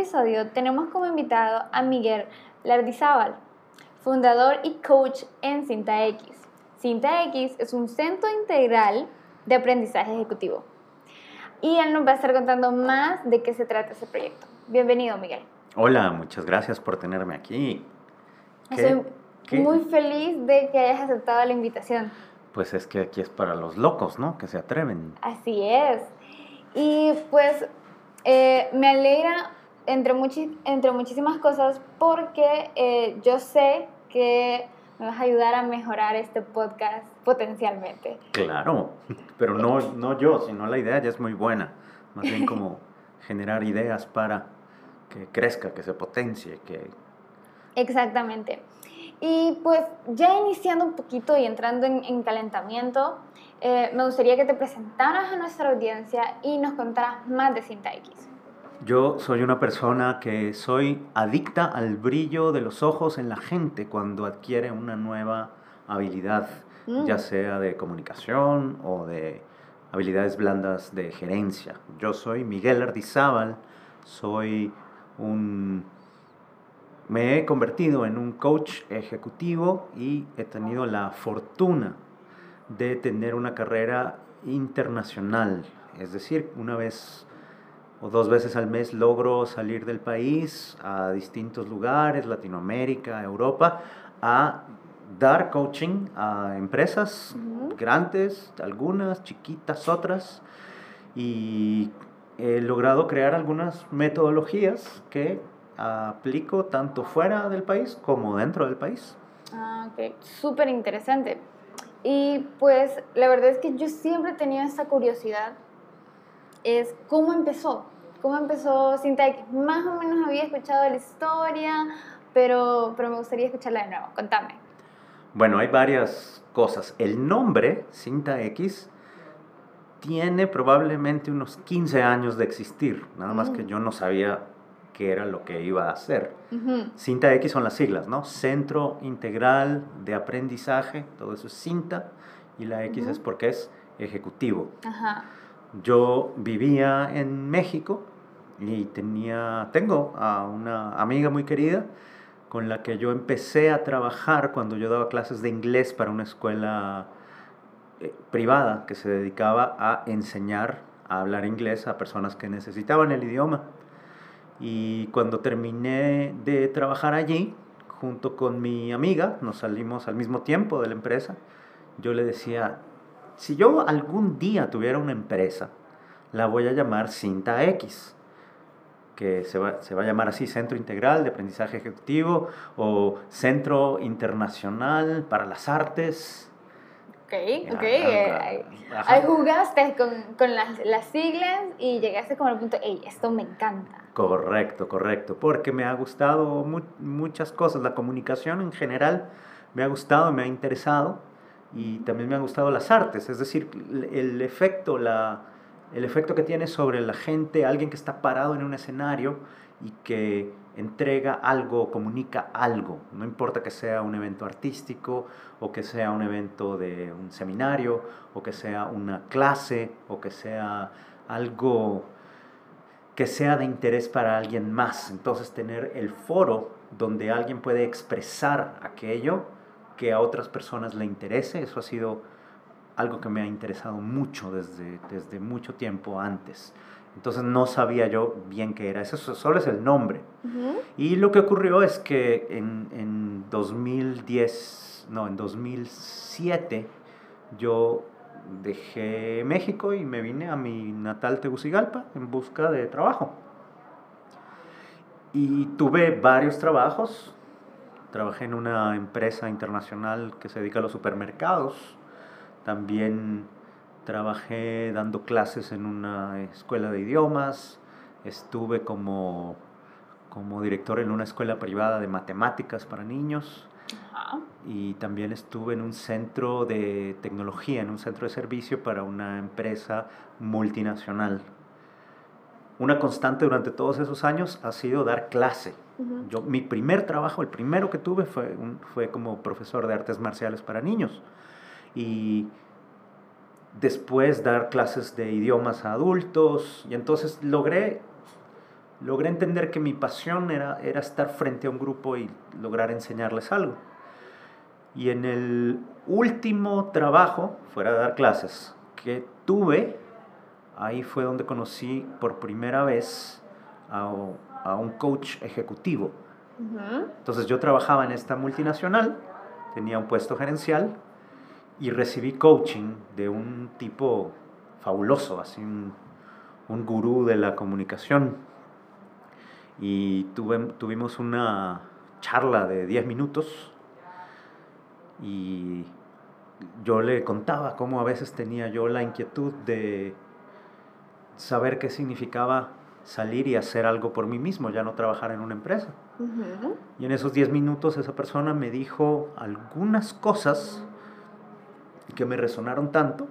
Episodio tenemos como invitado a Miguel Lardizábal, fundador y coach en Cinta X. Cinta X es un centro integral de aprendizaje ejecutivo. Y él nos va a estar contando más de qué se trata ese proyecto. Bienvenido, Miguel. Hola, muchas gracias por tenerme aquí. Estoy muy feliz de que hayas aceptado la invitación. Pues es que aquí es para los locos, ¿no? Que se atreven. Así es. Y pues eh, me alegra entre, entre muchísimas cosas porque eh, yo sé que me vas a ayudar a mejorar este podcast potencialmente. Claro, pero no, no yo, sino la idea ya es muy buena. Más bien como generar ideas para que crezca, que se potencie, que... Exactamente. Y pues ya iniciando un poquito y entrando en, calentamiento, eh, me gustaría que te presentaras a nuestra audiencia y nos contaras más de X. Yo soy una persona que soy adicta al brillo de los ojos en la gente cuando adquiere una nueva habilidad, mm. ya sea de comunicación o de habilidades blandas de gerencia. Yo soy Miguel Ardizábal, soy un me he convertido en un coach ejecutivo y he tenido la fortuna de tener una carrera internacional. Es decir, una vez o dos veces al mes logro salir del país a distintos lugares, Latinoamérica, Europa, a dar coaching a empresas grandes, algunas, chiquitas, otras, y he logrado crear algunas metodologías que aplico tanto fuera del país como dentro del país. Ah, ok, súper interesante. Y pues la verdad es que yo siempre he tenido esa curiosidad, es cómo empezó, cómo empezó Sintec. Más o menos había escuchado la historia, pero, pero me gustaría escucharla de nuevo. Contame. Bueno, hay varias cosas. El nombre, Cinta X, tiene probablemente unos 15 años de existir, nada más que mm. yo no sabía qué era lo que iba a hacer. Cinta X son las siglas, ¿no? Centro Integral de Aprendizaje, todo eso es cinta, y la X es porque es ejecutivo. Yo vivía en México y tenía, tengo a una amiga muy querida con la que yo empecé a trabajar cuando yo daba clases de inglés para una escuela eh, privada que se dedicaba a enseñar a hablar inglés a personas que necesitaban el idioma. Y cuando terminé de trabajar allí, junto con mi amiga, nos salimos al mismo tiempo de la empresa, yo le decía, si yo algún día tuviera una empresa, la voy a llamar Cinta X, que se va, se va a llamar así Centro Integral de Aprendizaje Ejecutivo o Centro Internacional para las Artes Ok, ok. Ahí jugaste con, con las, las, siglas y llegaste como al punto, hey, esto me encanta. Correcto, correcto, porque me ha gustado muchas cosas, la comunicación en general me ha gustado, me ha interesado y también me han gustado las artes, es decir, el efecto, la, el efecto que tiene sobre la gente, alguien que está parado en un escenario y que entrega algo, comunica algo. No importa que sea un evento artístico o que sea un evento de un seminario o que sea una clase o que sea algo que sea de interés para alguien más. Entonces tener el foro donde alguien puede expresar aquello que a otras personas le interese, eso ha sido algo que me ha interesado mucho desde, desde mucho tiempo antes. Entonces no sabía yo bien qué era. Eso solo es el nombre. Y lo que ocurrió es que en, en 2010, no, en 2007, yo dejé México y me vine a mi natal Tegucigalpa en busca de trabajo. Y tuve varios trabajos. Trabajé en una empresa internacional que se dedica a los supermercados. También trabajé dando clases en una escuela de idiomas, estuve como, como director en una escuela privada de matemáticas para niños y también estuve en un centro de tecnología, en un centro de servicio para una empresa multinacional. Una constante durante todos esos años ha sido dar clase. Yo, mi primer trabajo, el primero que tuve fue, fue como profesor de artes marciales para niños. Y después dar clases de idiomas a adultos. Y entonces logré, logré entender que mi pasión era, era estar frente a un grupo y lograr enseñarles algo. Y en el último trabajo, fuera de dar clases, que tuve, ahí fue donde conocí por primera vez a, a un coach ejecutivo. Entonces yo trabajaba en esta multinacional, tenía un puesto gerencial y recibí coaching de un tipo fabuloso, así un, un gurú de la comunicación. Y tuve, tuvimos una charla de 10 minutos y yo le contaba cómo a veces tenía yo la inquietud de saber qué significaba salir y hacer algo por mí mismo, ya no trabajar en una empresa. Y en esos 10 minutos esa persona me dijo algunas cosas que me resonaron tanto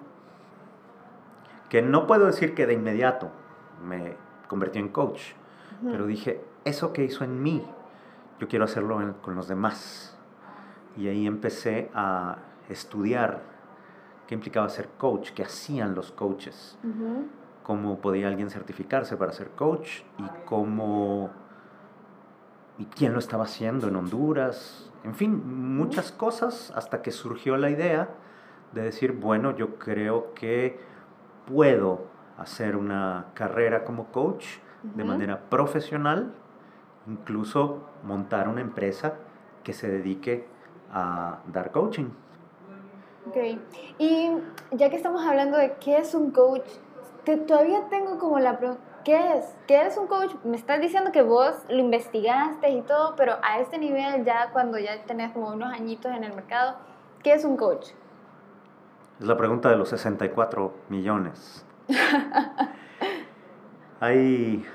que no puedo decir que de inmediato me convertí en coach, pero dije, eso que hizo en mí, yo quiero hacerlo con los demás. Y ahí empecé a estudiar qué implicaba ser coach, qué hacían los coaches, cómo podía alguien certificarse para ser coach y cómo y quién lo estaba haciendo en Honduras, en fin, muchas cosas hasta que surgió la idea de decir, bueno, yo creo que puedo hacer una carrera como coach de manera profesional, incluso montar una empresa que se dedique a dar coaching. Ok, y ya que estamos hablando de qué es un coach, te, todavía tengo como la pregunta, ¿qué es? ¿Qué es un coach? Me estás diciendo que vos lo investigaste y todo, pero a este nivel ya cuando ya tenés como unos añitos en el mercado, ¿qué es un coach? Es la pregunta de los 64 millones. hay,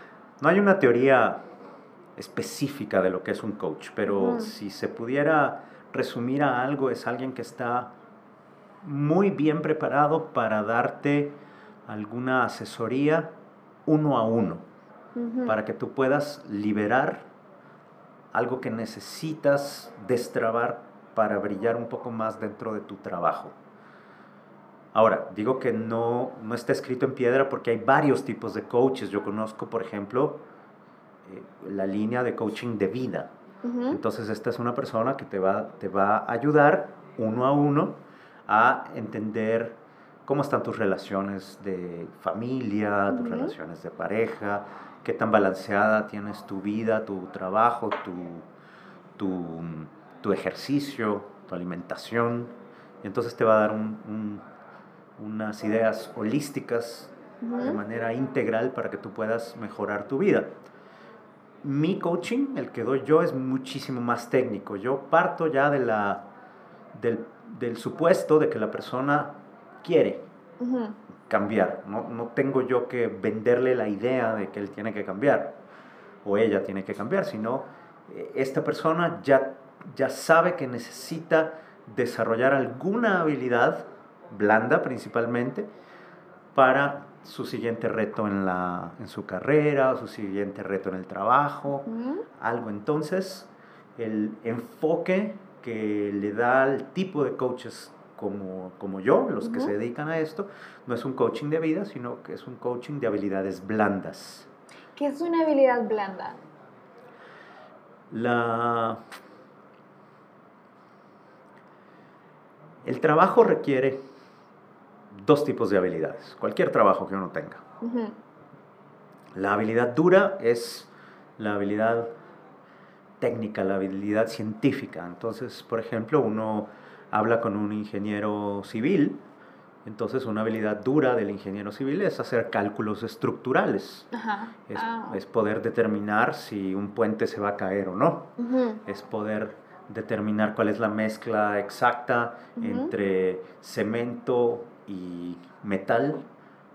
no hay una teoría específica de lo que es un coach, pero si se pudiera resumir a algo, es alguien que está muy bien preparado para darte alguna asesoría uno a uno, para que tú puedas liberar algo que necesitas destrabar para brillar un poco más dentro de tu trabajo. Ahora, digo que no, no está escrito en piedra porque hay varios tipos de coaches. Yo conozco, por ejemplo, eh, la línea de coaching de vida. Entonces, esta es una persona que te va, te va a ayudar uno a uno a entender cómo están tus relaciones de familia, tus relaciones de pareja, qué tan balanceada tienes tu vida, tu trabajo, tu, tu, ejercicio, tu alimentación. Y entonces te va a dar un unas ideas holísticas de manera integral para que tú puedas mejorar tu vida. Mi coaching, el que doy yo, es muchísimo más técnico. Yo parto ya de la, del, del supuesto de que la persona quiere cambiar. No, no tengo yo que venderle la idea de que él tiene que cambiar o ella tiene que cambiar, sino eh, esta persona ya, ya sabe que necesita desarrollar alguna habilidad blanda principalmente, para su siguiente reto en, la, en su carrera, su siguiente reto en el trabajo, algo. Entonces, el enfoque que le da al tipo de coaches como, como yo, los que se dedican a esto, no es un coaching de vida, sino que es un coaching de habilidades blandas. ¿Qué es una habilidad blanda? La... El trabajo requiere dos tipos de habilidades, cualquier trabajo que uno tenga. La habilidad dura es la habilidad técnica, la habilidad científica. Entonces, por ejemplo, uno habla con un ingeniero civil, entonces una habilidad dura del ingeniero civil es hacer cálculos estructurales. Es, ah. es, poder determinar si un puente se va a caer o no. Es poder determinar cuál es la mezcla exacta entre cemento, y metal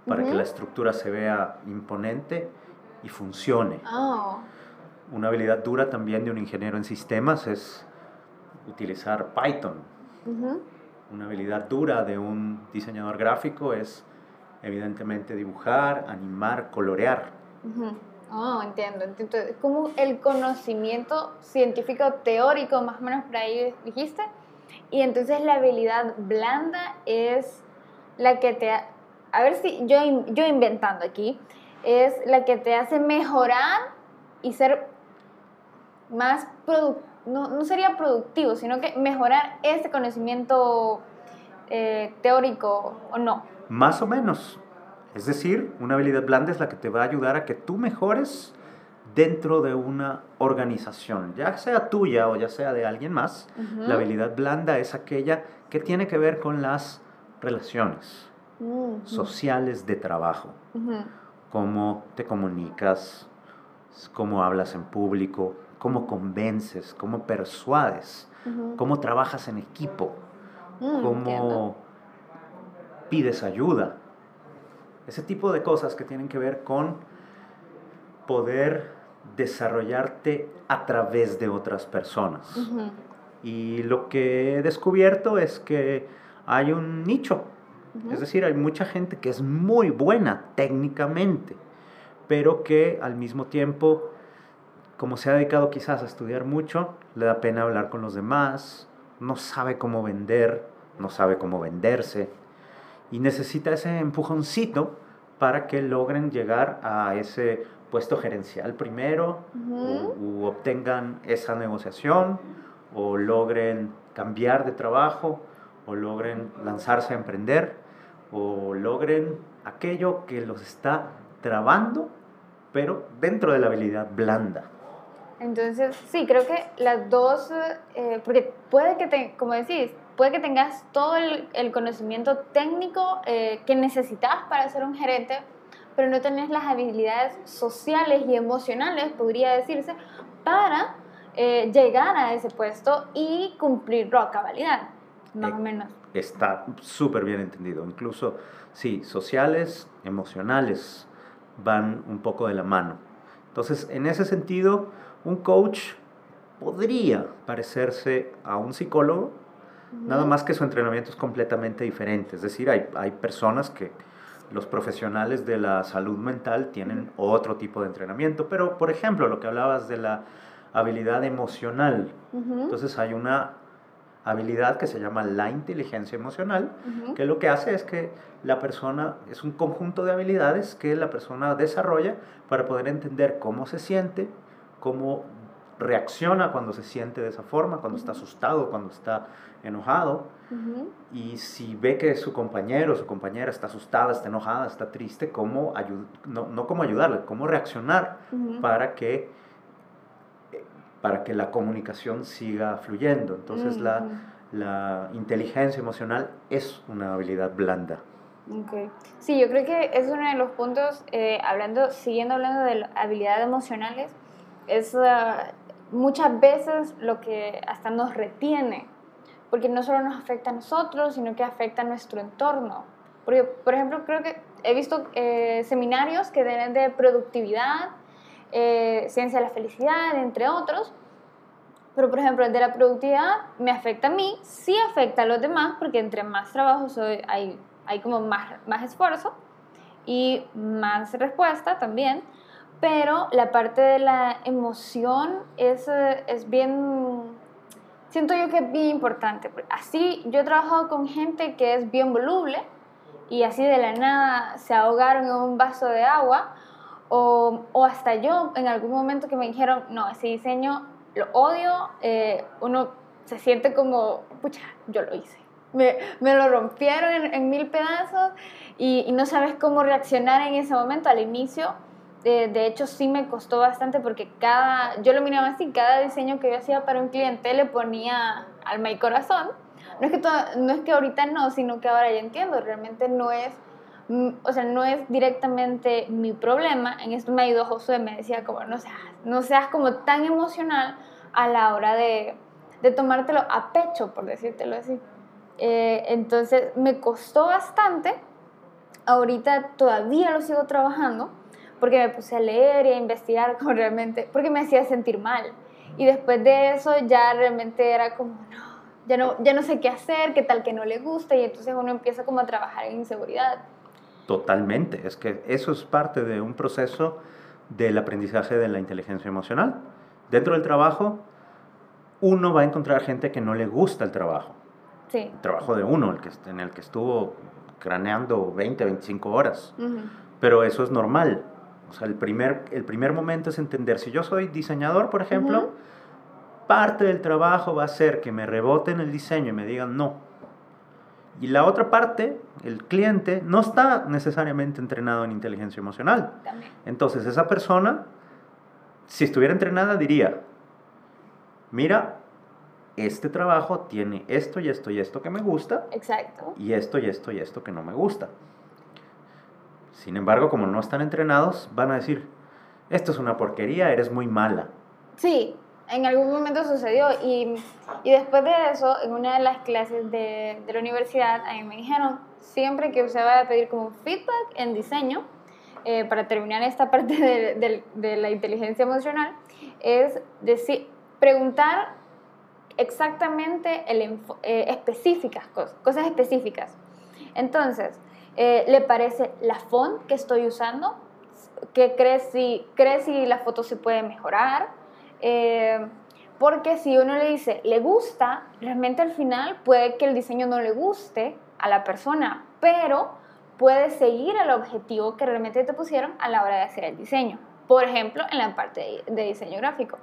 para que la estructura se vea imponente y funcione. Oh. Una habilidad dura también de un ingeniero en sistemas es utilizar Python. Una habilidad dura de un diseñador gráfico es evidentemente dibujar, animar, colorear. Oh, entiendo. Entonces, como el conocimiento científico teórico, más o menos por ahí dijiste. Y entonces la habilidad blanda es la que te... A ver si yo, yo inventando aquí, es la que te hace mejorar y ser más productivo. No, no, sería productivo, sino que mejorar ese conocimiento eh, teórico o no. Más o menos. Es decir, una habilidad blanda es la que te va a ayudar a que tú mejores dentro de una organización, ya sea tuya o ya sea de alguien más. La habilidad blanda es aquella que tiene que ver con las relaciones sociales de trabajo. Cómo te comunicas, cómo hablas en público, cómo convences, cómo persuades, cómo trabajas en equipo, mm, cómo pides ayuda. Ese tipo de cosas que tienen que ver con poder desarrollarte a través de otras personas. Y lo que he descubierto es que hay un nicho. Es decir, hay mucha gente que es muy buena técnicamente, pero que al mismo tiempo, como se ha dedicado quizás a estudiar mucho, le da pena hablar con los demás, no sabe cómo vender, no sabe cómo venderse, y necesita ese empujoncito para que logren llegar a ese puesto gerencial primero o, obtengan esa negociación o logren cambiar de trabajo o logren lanzarse a emprender o logren aquello que los está trabando pero dentro de la habilidad blanda. Entonces, sí, creo que las dos, eh, porque puede que, te, como decís, puede que tengas todo el, conocimiento técnico eh, que necesitas para ser un gerente, pero no tenés las habilidades sociales y emocionales, podría decirse, para eh, llegar a ese puesto y cumplirlo a cabalidad, más o eh, menos. Está súper bien entendido. Incluso, sí, sociales, emocionales van un poco de la mano. Entonces, en ese sentido, un coach podría parecerse a un psicólogo, Nada más que su entrenamiento es completamente diferente. Es decir, hay, hay personas que los profesionales de la salud mental tienen otro tipo de entrenamiento, pero por ejemplo, lo que hablabas de la habilidad emocional. Entonces hay una habilidad que se llama la inteligencia emocional, que lo que hace es que la persona, es un conjunto de habilidades que la persona desarrolla para poder entender cómo se siente, cómo reacciona cuando se siente de esa forma, cuando está asustado, cuando está enojado. Y si ve que su compañero o su compañera está asustada, está enojada, está triste, ¿cómo no, no cómo ayudarle, cómo reaccionar para, que, para que la comunicación siga fluyendo. Entonces la, la, inteligencia emocional es una habilidad blanda. Okay. Sí, yo creo que es uno de los puntos, eh, hablando, siguiendo hablando de habilidades emocionales, es uh, muchas veces lo que hasta nos retiene, porque no solo nos afecta a nosotros, sino que afecta a nuestro entorno. Porque, por ejemplo, creo que he visto eh, seminarios que deben de productividad, eh, ciencia de la felicidad, entre otros, pero por ejemplo, el de la productividad me afecta a mí, sí afecta a los demás, porque entre más trabajo hay, hay como más, más esfuerzo y más respuesta también, pero la parte de la emoción es, eh, es bien, siento yo que es bien importante. Así yo he trabajado con gente que es bien voluble y así de la nada se ahogaron en un vaso de agua o, o hasta yo en algún momento que me dijeron, no, ese diseño lo odio, eh, uno se siente como, pucha, yo lo hice. Me, me lo rompieron en, en mil pedazos y, y no sabes cómo reaccionar en ese momento al inicio de hecho, sí me costó bastante porque cada, yo lo miraba así, cada diseño que yo hacía para un cliente le ponía alma y corazón. No es que, no es que ahorita no, sino que ahora ya entiendo, realmente no es, mm, o sea, no es directamente mi problema. En esto me ayudó Josué, me decía como, no seas, no seas como tan emocional a la hora de, de tomártelo a pecho, por decírtelo así. Eh, entonces me costó bastante. Ahorita todavía lo sigo trabajando porque me puse a leer y a investigar como realmente, porque me hacía sentir mal. Y después de eso ya realmente era como, no, ya no, ya no sé qué hacer, qué tal que no le gusta, y entonces uno empieza como a trabajar en inseguridad. Totalmente, es que eso es parte de un proceso del aprendizaje de la inteligencia emocional. Dentro del trabajo, uno va a encontrar gente que no le gusta el trabajo. Sí. El trabajo de uno, el que, en el que estuvo craneando 20, 25 horas. Pero eso es normal. O sea, el primer, el primer momento es entender, si yo soy diseñador, por ejemplo, parte del trabajo va a ser que me reboten el diseño y me digan no. Y la otra parte, el cliente, no está necesariamente entrenado en inteligencia emocional. Entonces, esa persona, si estuviera entrenada, diría, mira, este trabajo tiene esto y esto y esto que me gusta. Exacto. Y esto y esto y esto que no me gusta. Sin embargo, como no están entrenados, van a decir, esto es una porquería, eres muy mala. Sí, en algún momento sucedió y, y después de eso, en una de las clases de, de, la universidad, a mí me dijeron, siempre que usted va a pedir como feedback en diseño, eh, para terminar esta parte de, de, la inteligencia emocional, es decir, preguntar exactamente el, eh, específicas, cosas, cosas específicas. Entonces, eh, ¿Le parece la font que estoy usando? ¿Qué crees si, crees si la foto se puede mejorar? Eh, porque si uno le dice, le gusta, realmente al final puede que el diseño no le guste a la persona, pero puede seguir el objetivo que realmente te pusieron a la hora de hacer el diseño. Por ejemplo, en la parte de diseño gráfico.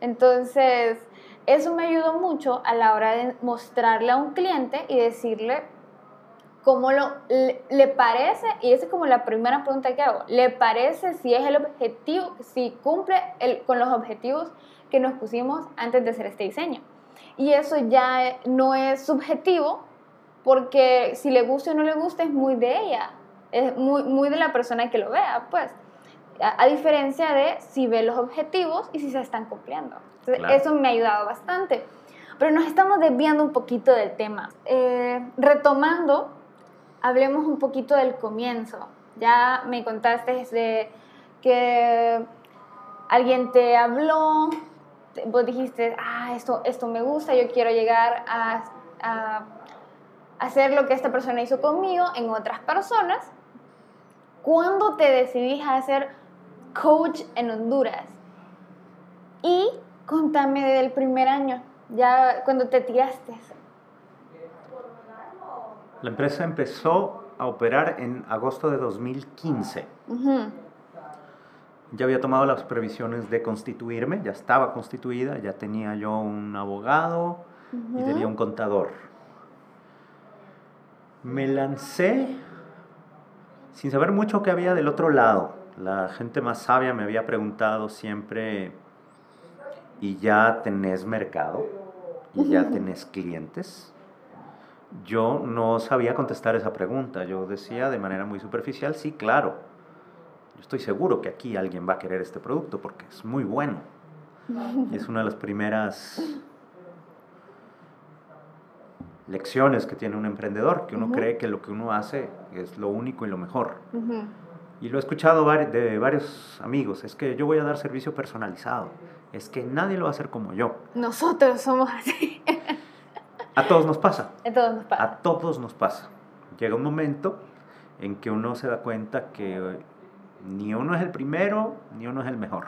Entonces, eso me ayudó mucho a la hora de mostrarle a un cliente y decirle, cómo lo, le, parece, y esa es como la primera pregunta que hago, ¿le parece si es el objetivo, si cumple el, con los objetivos que nos pusimos antes de hacer este diseño? Y eso ya no es subjetivo, porque si le gusta o no le gusta es muy de ella, es muy, muy de la persona que lo vea, pues. A, diferencia de si ve los objetivos y si se están cumpliendo. Eso me ha ayudado bastante. Pero nos estamos desviando un poquito del tema. Eh, retomando hablemos un poquito del comienzo. Ya me contaste de que alguien te habló, vos dijiste, ah, esto, esto me gusta, yo quiero llegar a, hacer lo que esta persona hizo conmigo en otras personas. ¿Cuándo te decidís a ser coach en Honduras? Y contame del primer año, ya cuando te tiraste. La empresa empezó a operar en agosto de 2015. Ya había tomado las previsiones de constituirme, ya estaba constituida, ya tenía yo un abogado y tenía un contador. Me lancé sin saber mucho qué había del otro lado. La gente más sabia me había preguntado siempre, ¿y ya tenés mercado? ¿Y ya tenés clientes? Yo no sabía contestar esa pregunta. Yo decía de manera muy superficial, sí, claro. Yo estoy seguro que aquí alguien va a querer este producto porque es muy bueno. Y es una de las primeras lecciones que tiene un emprendedor, que uno cree que lo que uno hace es lo único y lo mejor. Y lo he escuchado de varios amigos, es que yo voy a dar servicio personalizado, es que nadie lo va a hacer como yo. Nosotros somos así. A todos nos pasa. A todos nos pasa. A todos nos pasa. Llega un momento en que uno se da cuenta que ni uno es el primero, ni uno es el mejor.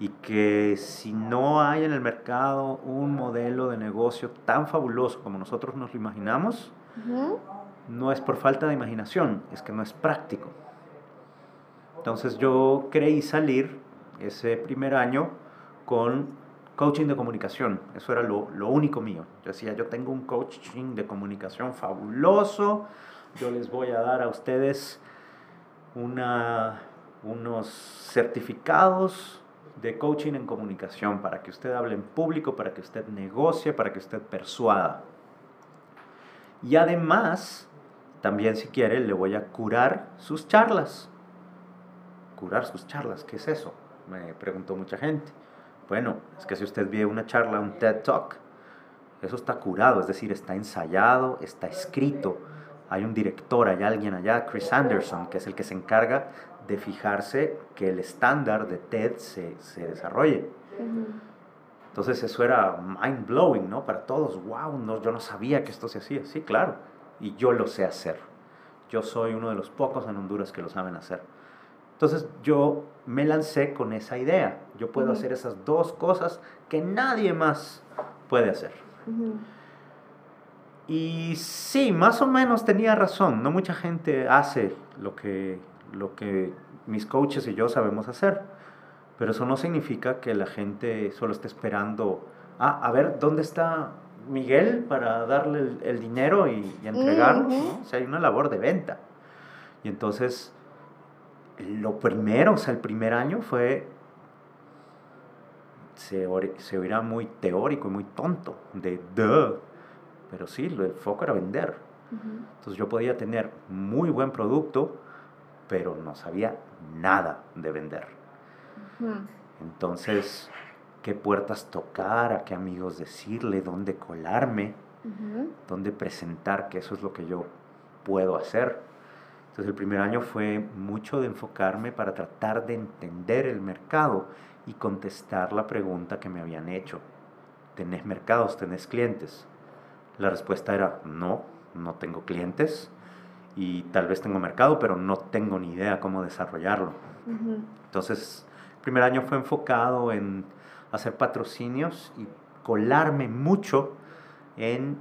Y que si no hay en el mercado un modelo de negocio tan fabuloso como nosotros nos lo imaginamos, no es por falta de imaginación, es que no es práctico. Entonces yo creí salir ese primer año con coaching de comunicación. Eso era lo, lo, único mío. Yo decía, yo tengo un coaching de comunicación fabuloso. Yo les voy a dar a ustedes una, unos certificados de coaching en comunicación para que usted hable en público, para que usted negocie, para que usted persuada. Y además, también si quiere, le voy a curar sus charlas. Curar sus charlas, ¿qué es eso? Me preguntó mucha gente. Bueno, es que si usted ve una charla, un TED Talk, Eso está curado, es decir, está ensayado, está escrito. Hay un director, hay alguien allá, Chris Anderson, que es el que se encarga de fijarse que el estándar de TED se, se desarrolle. Entonces eso era mind blowing, ¿no? Para todos, wow, no, yo no sabía que esto se hacía. Sí, claro, y yo lo sé hacer. Yo soy uno de los pocos en Honduras que lo saben hacer. Entonces yo me lancé con esa idea. Yo puedo hacer esas dos cosas que nadie más puede hacer. Y sí, más o menos tenía razón. No mucha gente hace lo que, lo que mis coaches y yo sabemos hacer. Pero eso no significa que la gente solo esté esperando, ah, a ver, ¿dónde está Miguel para darle el, dinero y, entregarlo? O sea, hay una labor de venta. Y entonces, lo primero, o sea, el primer año fue, se, se oirá muy teórico y muy tonto, de duh, pero sí, el foco era vender. Entonces yo podía tener muy buen producto, pero no sabía nada de vender. Entonces, ¿qué puertas tocar? ¿A qué amigos decirle? ¿Dónde colarme? ¿Dónde presentar que eso es lo que yo puedo hacer? Entonces el primer año fue mucho de enfocarme para tratar de entender el mercado y contestar la pregunta que me habían hecho. ¿Tenés mercados? ¿Tenés clientes? La respuesta era no, no tengo clientes y tal vez tengo mercado, pero no tengo ni idea cómo desarrollarlo. Entonces, el primer año fue enfocado en hacer patrocinios y colarme mucho en,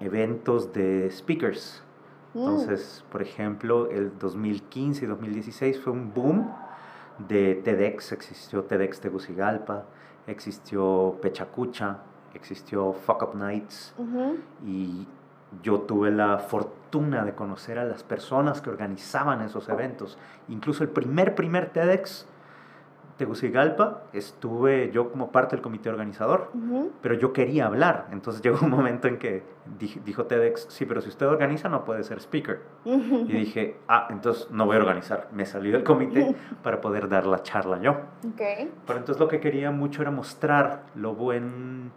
eventos de speakers. Mm. Entonces, por ejemplo, el 2015 y 2016 fue un boom de TEDx, existió TEDx Tegucigalpa, existió Pechacucha, existió Fuck Up Nights y yo tuve la fortuna de conocer a las personas que organizaban esos eventos. Incluso el primer, primer TEDx Tegucigalpa, estuve yo como parte del comité organizador, pero yo quería hablar. Entonces llegó un momento en que dijo TEDx, sí, pero si usted organiza no puede ser speaker. Y dije, ah, entonces no voy a organizar. Me salí del comité para poder dar la charla yo. Okay. Pero entonces lo que quería mucho era mostrar lo buen,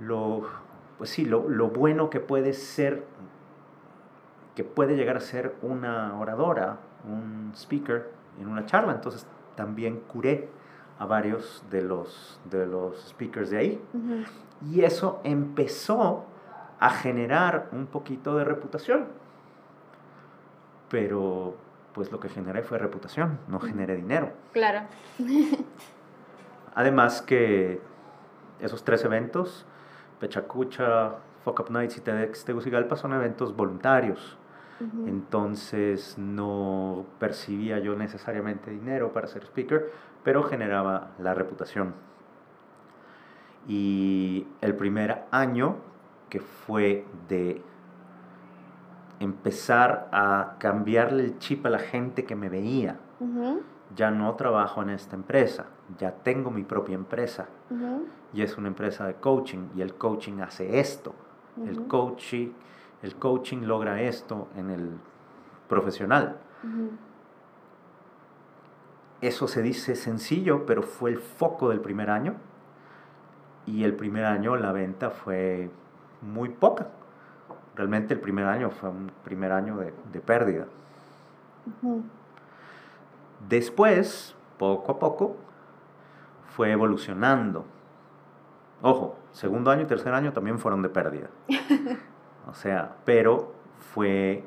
lo, pues sí, lo, lo bueno que puede ser, que puede llegar a ser una oradora, un speaker en una charla. Entonces también curé a varios de los, de los speakers de ahí. Y eso empezó a generar un poquito de reputación. Pero pues lo que generé fue reputación, no generé dinero. Claro. Además que esos tres eventos, Pechacucha, Fuck Up Nights y TEDx Tegucigalpa, son eventos voluntarios. Entonces no percibía yo necesariamente dinero para ser speaker, pero generaba la reputación. Y el primer año, que fue de empezar a cambiarle el chip a la gente que me veía. Ya no trabajo en esta empresa, ya tengo mi propia empresa. Y es una empresa de coaching y el coaching hace esto. El coaching el coaching logra esto en el profesional. Eso se dice sencillo, pero fue el foco del primer año. Y el primer año la venta fue muy poca. Realmente el primer año fue un primer año de, pérdida. Después, poco a poco, fue evolucionando. Ojo, segundo año y tercer año también fueron de pérdida. O sea, pero fue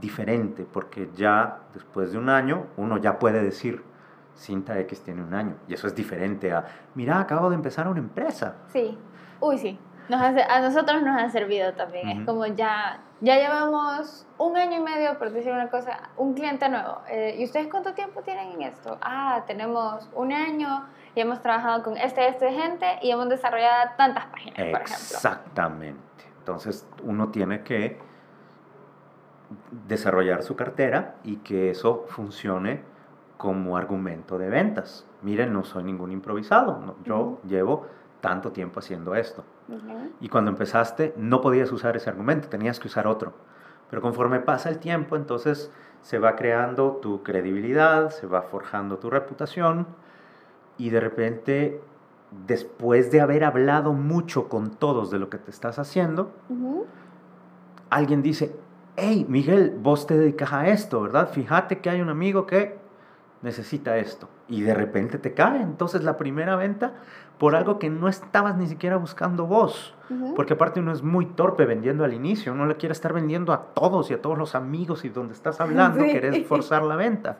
diferente porque ya después de un año uno ya puede decir, Cinta X tiene un año. Y eso es diferente a, mira, acabo de empezar una empresa. Sí, uy, sí. a nosotros nos ha servido también. Es como ya, ya llevamos un año y medio, por decir una cosa, un cliente nuevo. Eh, ¿Y ustedes cuánto tiempo tienen en esto? Ah, tenemos un año y hemos trabajado con este, este gente y hemos desarrollado tantas páginas, por ejemplo. Entonces uno tiene que desarrollar su cartera y que eso funcione como argumento de ventas. Miren, no soy ningún improvisado, yo llevo tanto tiempo haciendo esto. Y cuando empezaste no podías usar ese argumento, tenías que usar otro. Pero conforme pasa el tiempo, entonces se va creando tu credibilidad, se va forjando tu reputación y de repente después de haber hablado mucho con todos de lo que te estás haciendo, alguien dice, hey, Miguel, vos te dedicas a esto, ¿verdad? Fíjate que hay un amigo que necesita esto. Y de repente te cae. Entonces la primera venta por algo que no estabas ni siquiera buscando vos. Porque aparte uno es muy torpe vendiendo al inicio. Uno le quiere estar vendiendo a todos y a todos los amigos y donde estás hablando querés forzar la venta.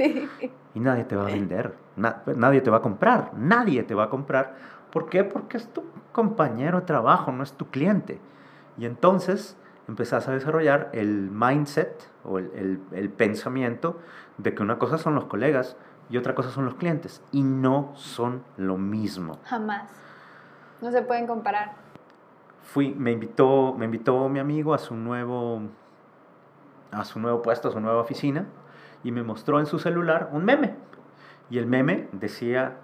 Y nadie te va a vender. nadie te va a comprar. Nadie te va a comprar. ¿Por qué? Porque es tu compañero de trabajo, no es tu cliente. Y entonces empezás a desarrollar el mindset o el, el, pensamiento de que una cosa son los colegas y otra cosa son los clientes y no son lo mismo. Jamás. No se pueden comparar. Fui, me invitó, me invitó mi amigo a su nuevo a su nuevo puesto, a su nueva oficina y me mostró en su celular un meme. Y el meme decía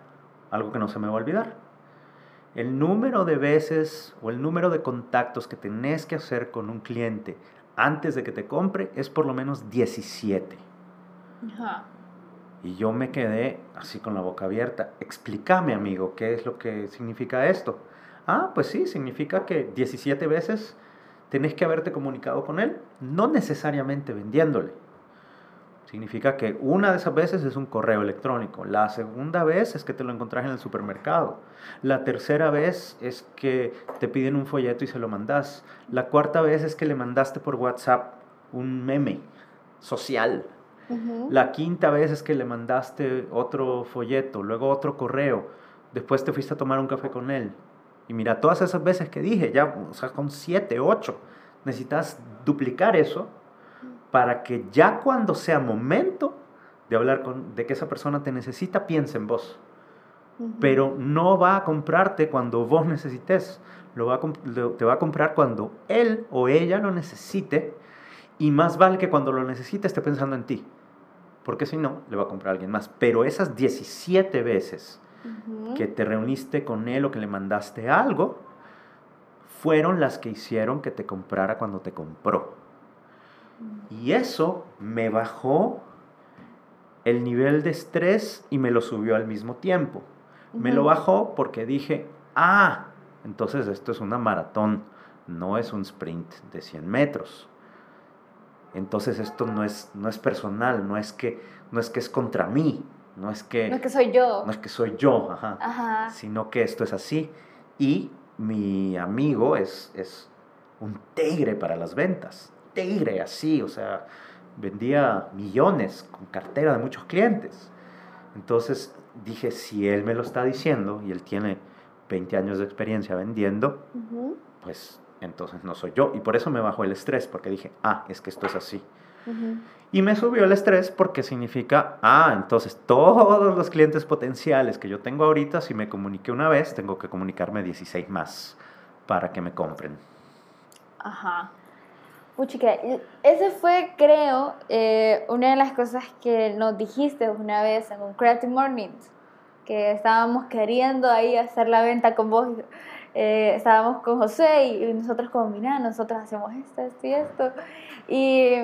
algo que no se me va a olvidar el número de veces o el número de contactos que tenés que hacer con un cliente antes de que te compre es por lo menos 17. Y yo me quedé así con la boca abierta. Explícame, amigo, ¿qué es lo que significa esto? Ah, pues sí, significa que 17 veces tenés que haberte comunicado con él, no necesariamente vendiéndole Significa que una de esas veces es un correo electrónico, la segunda vez es que te lo encontrás en el supermercado, la tercera vez es que te piden un folleto y se lo mandas, la cuarta vez es que le mandaste por WhatsApp un meme social, la quinta vez es que le mandaste otro folleto, luego otro correo, después te fuiste a tomar un café con él. Y mira, todas esas veces que dije, ya, o sea, con siete, ocho, necesitas duplicar eso para que ya cuando sea momento de hablar con, de que esa persona te necesita, piense en vos. Pero no va a comprarte cuando vos necesites, lo va te va a comprar cuando él o ella lo necesite y más vale que cuando lo necesite esté pensando en ti, porque si no, le va a comprar a alguien más. Pero esas 17 veces que te reuniste con él o que le mandaste algo, fueron las que hicieron que te comprara cuando te compró. Y eso me bajó el nivel de estrés y me lo subió al mismo tiempo. Me lo bajó porque dije, ah, entonces esto es una maratón, no es un sprint de 100 metros. Entonces esto no es, no es personal, no es, que, no es que es contra mí, no es que... No es que soy yo. No es que soy yo, ajá, sino que esto es así. Y mi amigo es, es un tigre para las ventas tigre así, o sea, vendía millones con cartera de muchos clientes. Entonces dije, si él me lo está diciendo y él tiene 20 años de experiencia vendiendo, pues entonces no soy yo. Y por eso me bajó el estrés, porque dije, ah, es que esto es así. Y me subió el estrés porque significa, ah, entonces todos los clientes potenciales que yo tengo ahorita, si me comuniqué una vez, tengo que comunicarme 16 más para que me compren. Ajá. Puchica, ese fue, creo, eh, una de las cosas que nos dijiste una vez en un Creative Mornings, que estábamos queriendo ahí hacer la venta con vos. Eh, estábamos con José y nosotros como, mira, nosotros hacemos esto, esto y esto. Y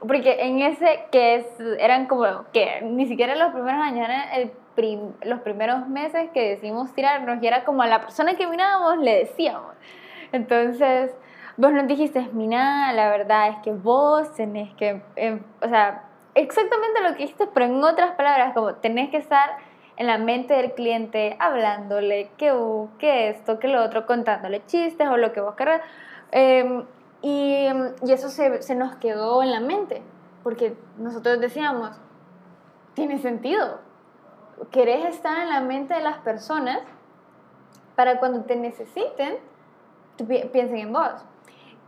porque en ese que es, eran como que ni siquiera los primeros años, eran el los primeros meses que decidimos tirarnos y era como a la persona que mirábamos le decíamos. Entonces vos nos dijiste, Mina, la verdad es que vos tenés que, em, o sea, exactamente lo que dijiste, pero en otras palabras, como tenés que estar en la mente del cliente, hablándole qué, uh, qué esto, qué lo otro, contándole chistes o lo que vos querrás. Em, y, y, eso se, se nos quedó en la mente, porque nosotros decíamos, tiene sentido. Querés estar en la mente de las personas para cuando te necesiten, piensen en vos.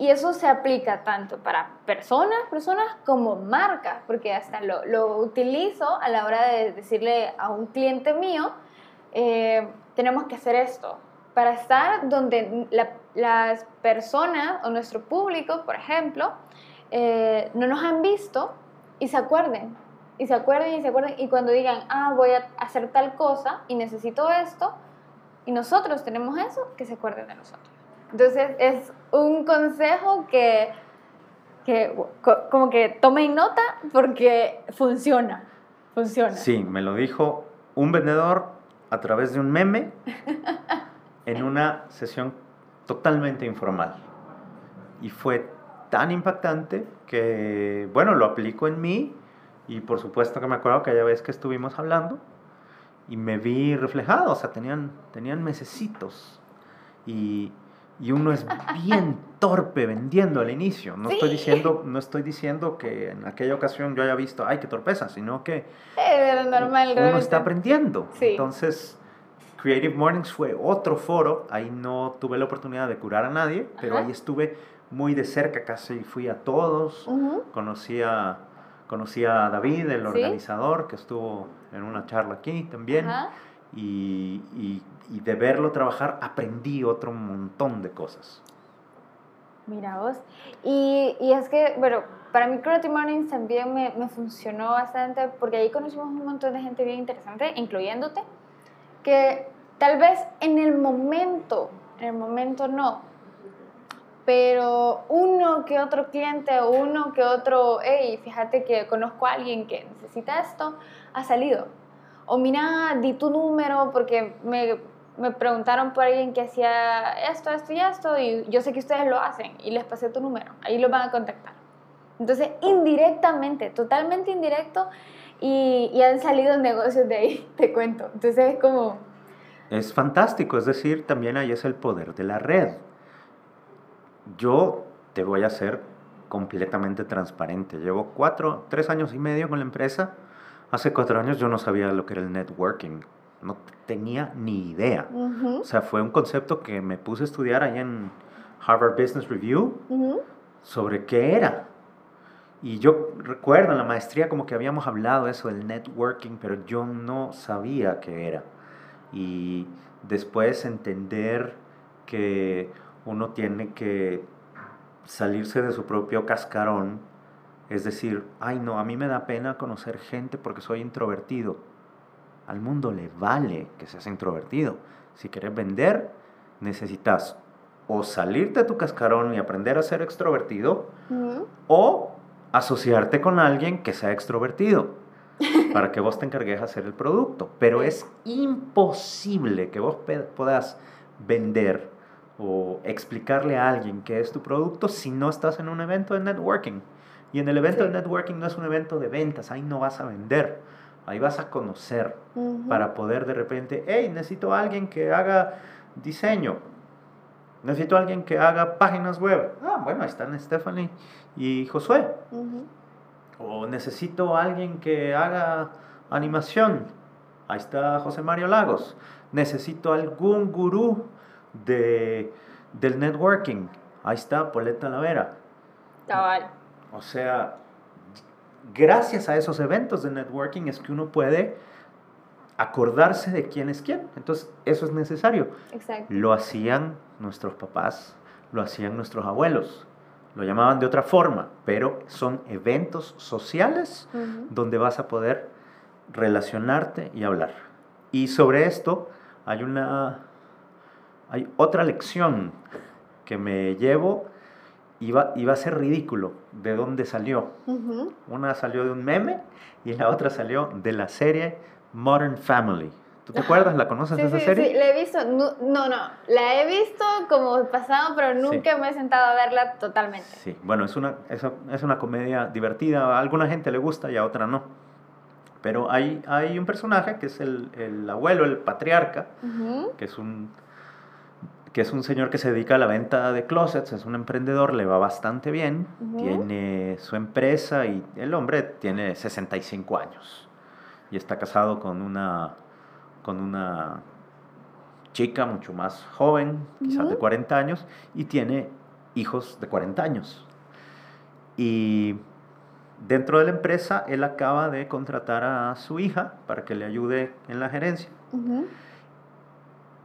Y eso se aplica tanto para personas, personas como marcas, porque hasta lo, lo utilizo a la hora de decirle a un cliente mío, eh, tenemos que hacer esto, para estar donde las personas o nuestro público, por ejemplo, eh, no nos han visto y se acuerden, y se acuerden y se acuerden, y cuando digan, ah, voy a hacer tal cosa y necesito esto, y nosotros tenemos eso, que se acuerden de nosotros. Entonces es un consejo que, que como que tomen nota porque funciona, funciona. Sí, me lo dijo un vendedor a través de un meme en una sesión totalmente informal. Y fue tan impactante que, bueno, lo aplico en mí y por supuesto que me acuerdo que aquella vez que estuvimos hablando y me vi reflejado, o sea, tenían, tenían mesecitos y, y uno es bien torpe vendiendo al inicio. No, estoy diciendo, no estoy diciendo que en aquella ocasión yo haya visto, ay, qué torpeza, sino que normal, uno está aprendiendo. Entonces, Creative Mornings fue otro foro, ahí no tuve la oportunidad de curar a nadie, pero ahí estuve muy de cerca, casi fui a todos, conocí, a, conocí a David, el organizador, que estuvo en una charla aquí también, y, y, de verlo trabajar aprendí otro montón de cosas. Mira vos, y, y es que, bueno, para mí Creative Mornings también me, me funcionó bastante porque ahí conocimos un montón de gente bien interesante, incluyéndote que tal vez en el momento, en el momento no, pero uno que otro cliente o uno que otro, hey, fíjate que conozco a alguien que necesita esto, ha salido. O mira, di tu número porque me, me preguntaron por alguien que hacía esto, esto y esto, y yo sé que ustedes lo hacen, y les pasé tu número, ahí lo van a contactar. Entonces, indirectamente, totalmente indirecto, y, y, han salido negocios de ahí, te cuento. Entonces es como... Es fantástico, es decir, también ahí es el poder de la red. Yo te voy a ser completamente transparente. Llevo cuatro, tres años y medio con la empresa. Hace cuatro años yo no sabía lo que era el networking. No tenía ni idea. O sea, fue un concepto que me puse a estudiar ahí en Harvard Business Review sobre qué era. Y yo recuerdo en la maestría como que habíamos hablado eso del networking, pero yo no sabía qué era. Y después entender que uno tiene que salirse de su propio cascarón, es decir, ay no, a mí me da pena conocer gente porque soy introvertido. Al mundo le vale que seas introvertido. Si quieres vender, necesitas o salirte de tu cascarón y aprender a ser extrovertido, o asociarte con alguien que sea extrovertido para que vos te encargues de hacer el producto. Pero es imposible que vos puedas vender o explicarle a alguien qué es tu producto si no estás en un evento de networking. Y en el evento de networking no es un evento de ventas, ahí no vas a vender, ahí vas a conocer para poder de repente, hey, necesito a alguien que haga diseño, necesito a alguien que haga páginas web. Ah, bueno, ahí están Stephanie y Josué. O necesito a alguien que haga animación. Ahí está José Mario Lagos. Necesito algún gurú de, del networking. Ahí está Poleta Lavera. Cabal. O sea, gracias a esos eventos de networking es que uno puede acordarse de quién es quién. Entonces, eso es necesario. Exacto. Lo hacían nuestros papás, lo hacían nuestros abuelos lo llamaban de otra forma, pero son eventos sociales donde vas a poder relacionarte y hablar. Y sobre esto hay una hay otra lección que me llevo y va, a ser ridículo de dónde salió. Una salió de un meme y la otra salió de la serie Modern Family. ¿Tú te acuerdas? ¿La conoces esa serie? Sí, la he visto. No, no, la he visto como pasado, pero nunca me he sentado a verla totalmente. Sí, bueno, es una, es, es una comedia divertida. A alguna gente le gusta y a otra no. Pero hay, hay un personaje que es el, el abuelo, el patriarca, que es un que es un señor que se dedica a la venta de closets, es un emprendedor, le va bastante bien, tiene su empresa y el hombre tiene 65 años y está casado con una con una chica mucho más joven, quizás de 40 años, y tiene hijos de 40 años. Y dentro de la empresa, él acaba de contratar a su hija para que le ayude en la gerencia.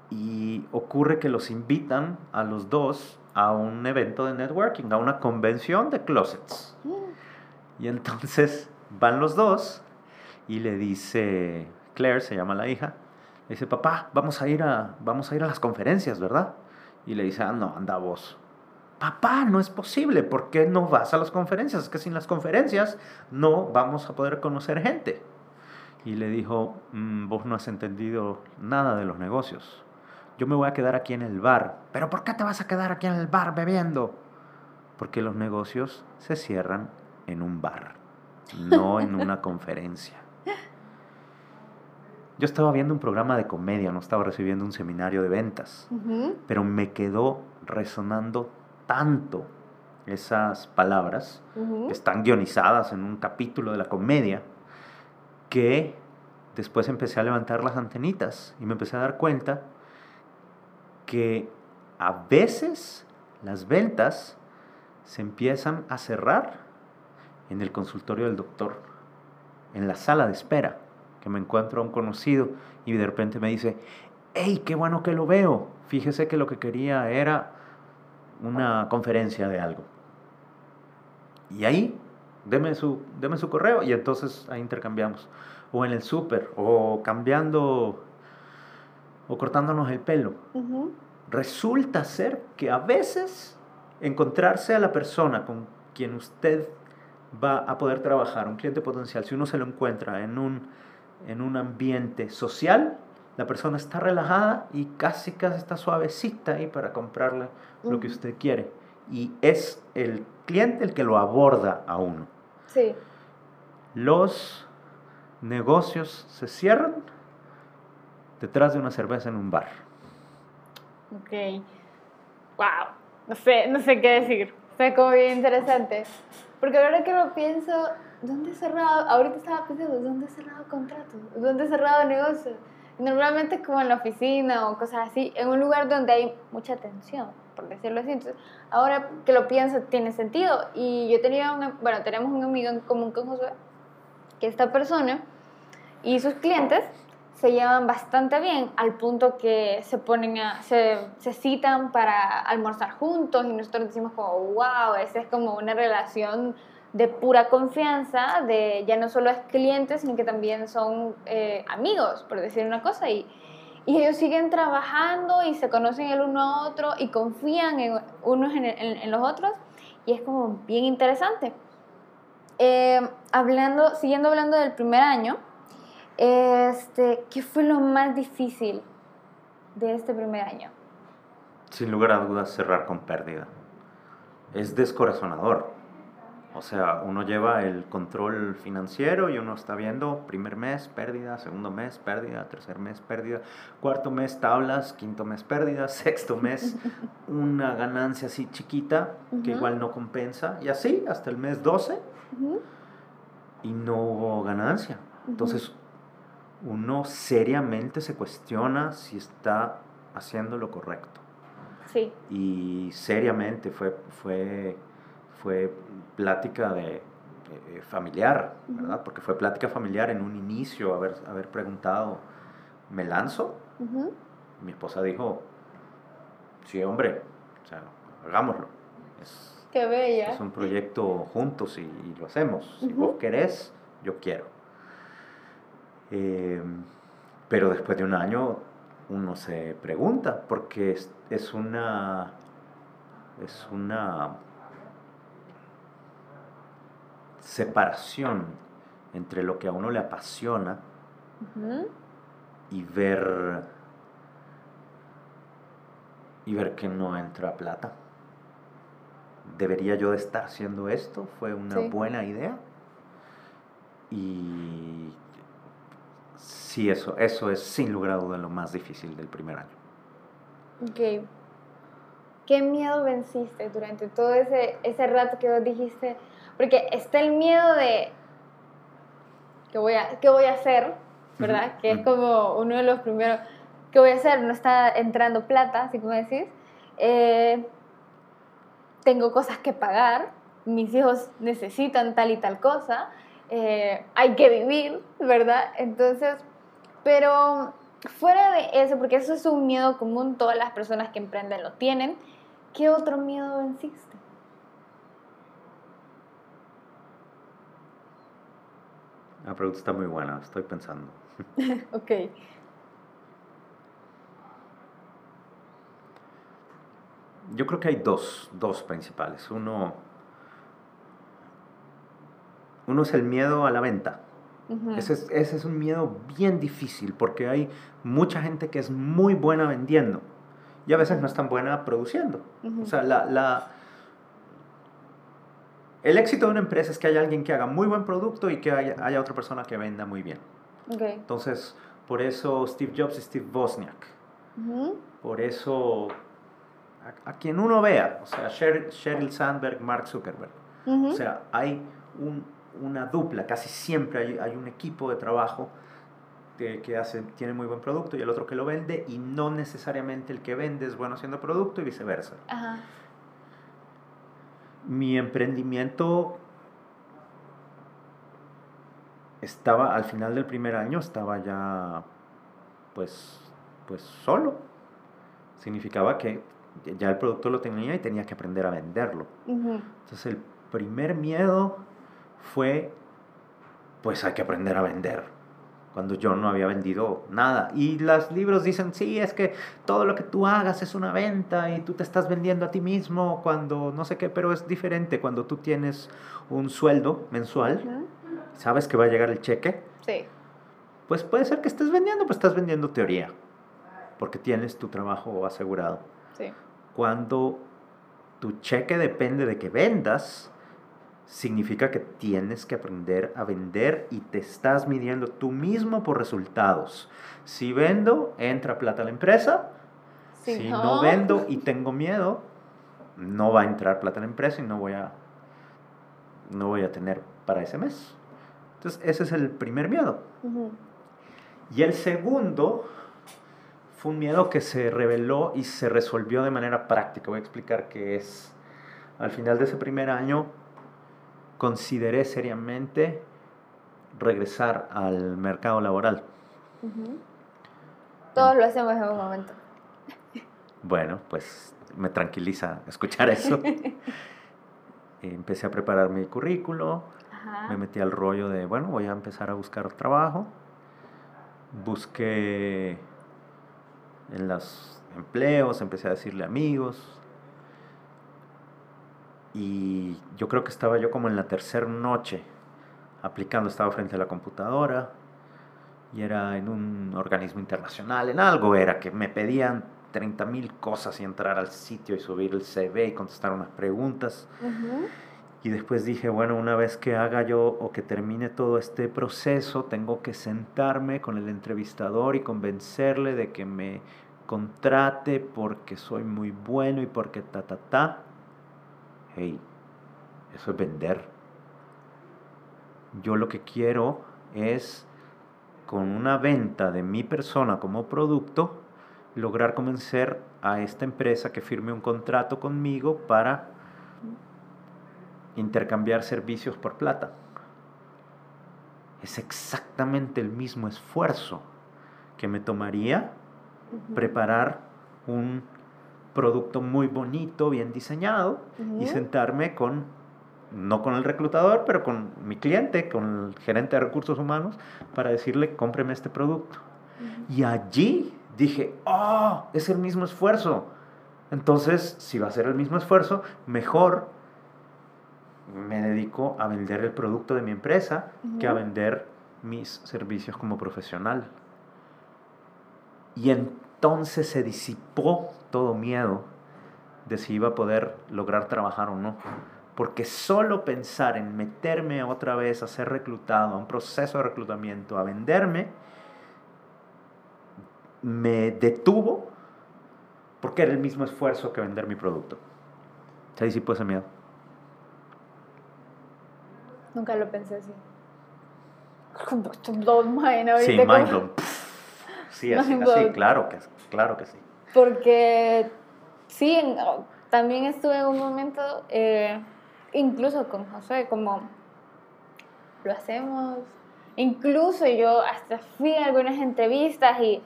Y ocurre que los invitan a los dos a un evento de networking, a una convención de closets. Mm. Y entonces van los dos y le dice, Claire se llama la hija, dice, papá, vamos a ir a, vamos a, ir a las conferencias, ¿verdad? Y le dice, ah, no, anda vos. Papá, no es posible, ¿por qué no vas a las conferencias? Es que sin las conferencias no vamos a poder conocer gente. Y le dijo, mm, vos no has entendido nada de los negocios. Yo me voy a quedar aquí en el bar. ¿Pero por qué te vas a quedar aquí en el bar bebiendo? Porque los negocios se cierran en un bar, no en una conferencia. Yo estaba viendo un programa de comedia, no estaba recibiendo un seminario de ventas, pero me quedó resonando tanto esas palabras, que están guionizadas en un capítulo de la comedia, que después empecé a levantar las antenitas y me empecé a dar cuenta que a veces las ventas se empiezan a cerrar en el consultorio del doctor, en la sala de espera, que me encuentro a un conocido y de repente me dice, hey, qué bueno que lo veo, fíjese que lo que quería era una conferencia de algo. Y ahí, deme su, deme su correo y entonces ahí intercambiamos. O en el súper, o cambiando, o cortándonos el pelo. Resulta ser que a veces encontrarse a la persona con quien usted va a poder trabajar, un cliente potencial, si uno se lo encuentra en un, en un ambiente social, la persona está relajada y casi casi está suavecita ahí para comprarle lo que usted quiere. Y es el cliente el que lo aborda a uno. Sí. Los negocios se cierran detrás de una cerveza en un bar. Ok. Wow. No sé, no sé qué decir. Está como bien interesante. Porque ahora que lo pienso, ¿dónde he cerrado? Ahorita estaba pensando, ¿dónde he cerrado contratos? ¿Dónde he cerrado negocios? Normalmente como en la oficina o cosas así, en un lugar donde hay mucha tensión, por decirlo así. Entonces, ahora que lo pienso, tiene sentido. Y yo tenía un, bueno, tenemos un amigo en común con Josué, que esta persona y sus clientes se llevan bastante bien al punto que se ponen a, se, se, citan para almorzar juntos y nosotros decimos como, wow, esa es como una relación de pura confianza, de ya no solo es clientes, sino que también son eh, amigos, por decir una cosa, y, y, ellos siguen trabajando y se conocen el uno a otro y confían en unos en, en, los otros, y es como bien interesante. Eh, hablando, siguiendo hablando del primer año, este, ¿Qué fue lo más difícil de este primer año? Sin lugar a dudas, cerrar con pérdida. Es descorazonador. O sea, uno lleva el control financiero y uno está viendo primer mes pérdida, segundo mes pérdida, tercer mes pérdida, cuarto mes tablas, quinto mes pérdida, sexto mes una ganancia así chiquita que igual no compensa y así hasta el mes 12 y no hubo ganancia. Entonces, uno seriamente se cuestiona si está haciendo lo correcto. Sí. Y seriamente fue, fue, fue plática de, familiar, ¿verdad? Porque fue plática familiar en un inicio, haber, haber preguntado, ¿me lanzo? Mi esposa dijo, sí, hombre, o sea, hagámoslo. Es, Qué bella. Es un proyecto juntos y, lo hacemos. Si vos querés, yo quiero. Eh, pero después de un año uno se pregunta, porque es, es una. Es una separación entre lo que a uno le apasiona y ver y ver que no entra plata. ¿Debería yo de estar haciendo esto? ¿Fue una buena idea? Y sí, eso, eso es sin lugar a duda lo más difícil del primer año. Ok. ¿Qué miedo venciste durante todo ese, ese rato que vos dijiste? Porque está el miedo de ¿qué voy a, qué voy a hacer? ¿Verdad? Que es como uno de los primeros, ¿qué voy a hacer? No está entrando plata, así como decís. Eh, tengo cosas que pagar, mis hijos necesitan tal y tal cosa. Eh, hay que vivir, ¿verdad? Entonces, pero fuera de eso, porque eso es un miedo común, todas las personas que emprenden lo tienen, ¿qué otro miedo venciste? La pregunta está muy buena, estoy pensando. ok. Yo creo que hay dos, dos principales. Uno, uno es el miedo a la venta, ese, es, ese, es, un miedo bien difícil porque hay mucha gente que es muy buena vendiendo y a veces no es tan buena produciendo. O sea, la, la, el éxito de una empresa es que haya alguien que haga muy buen producto y que haya, haya otra persona que venda muy bien. Okay. Entonces, por eso Steve Jobs y Steve Wozniak. Por eso, a, quien uno vea, o sea, Sheryl, Sandberg, Mark Zuckerberg. O sea, hay un, una dupla, casi siempre hay, hay un equipo de trabajo que, que, hace, tiene muy buen producto y el otro que lo vende y no necesariamente el que vende es bueno haciendo producto y viceversa. Mi emprendimiento estaba al final del primer año estaba ya pues pues solo. Significaba que ya el producto lo tenía y tenía que aprender a venderlo. Entonces el primer miedo fue pues hay que aprender a vender cuando yo no había vendido nada. Y los libros dicen, sí, es que todo lo que tú hagas es una venta y tú te estás vendiendo a ti mismo cuando no sé qué, pero es diferente cuando tú tienes un sueldo mensual, sabes que va a llegar el cheque. Sí. Pues puede ser que estés vendiendo, pues estás vendiendo teoría, porque tienes tu trabajo asegurado. Sí. Cuando tu cheque depende de que vendas, significa que tienes que aprender a vender y te estás midiendo tú mismo por resultados. Si vendo, entra plata a la empresa. si no. vendo y tengo miedo, no va a entrar plata a la empresa y no voy a, no voy a tener para ese mes. Entonces, ese es el primer miedo. Y el segundo fue un miedo que se reveló y se resolvió de manera práctica. Voy a explicar qué es. Al final de ese primer año, consideré seriamente regresar al mercado laboral. Todos lo hacemos en un momento. Bueno, pues me tranquiliza escuchar eso. Empecé a preparar mi currículo, me metí al rollo de, bueno, voy a empezar a buscar trabajo. Busqué en los empleos, empecé a decirle amigos, y yo creo que estaba yo como en la tercera noche aplicando, estaba frente a la computadora y era en un organismo internacional, en algo era que me pedían 30 mil cosas y entrar al sitio y subir el CV y contestar unas preguntas. Y después dije, bueno, una vez que haga yo o que termine todo este proceso, tengo que sentarme con el entrevistador y convencerle de que me contrate porque soy muy bueno y porque ta, ta, ta hey, eso es vender. Yo lo que quiero es, con una venta de mi persona como producto, lograr convencer a esta empresa que firme un contrato conmigo para intercambiar servicios por plata. Es exactamente el mismo esfuerzo que me tomaría preparar un producto muy bonito, bien diseñado, y sentarme con, no con el reclutador, pero con mi cliente, con el gerente de recursos humanos, para decirle, cómpreme este producto. Y allí dije, oh, es el mismo esfuerzo. Entonces, si va a ser el mismo esfuerzo, mejor me dedico a vender el producto de mi empresa que a vender mis servicios como profesional. Y entonces se disipó todo miedo de si iba a poder lograr trabajar o no. Porque solo pensar en meterme otra vez a ser reclutado, a un proceso de reclutamiento, a venderme, me detuvo porque era el mismo esfuerzo que vender mi producto. Se disipó ese miedo. Nunca lo pensé así. Sí, mind blown. Sí, así, así, claro que, claro que sí. Porque sí, también estuve en un momento, eh, incluso con José, como lo hacemos. Incluso yo hasta fui algunas entrevistas y,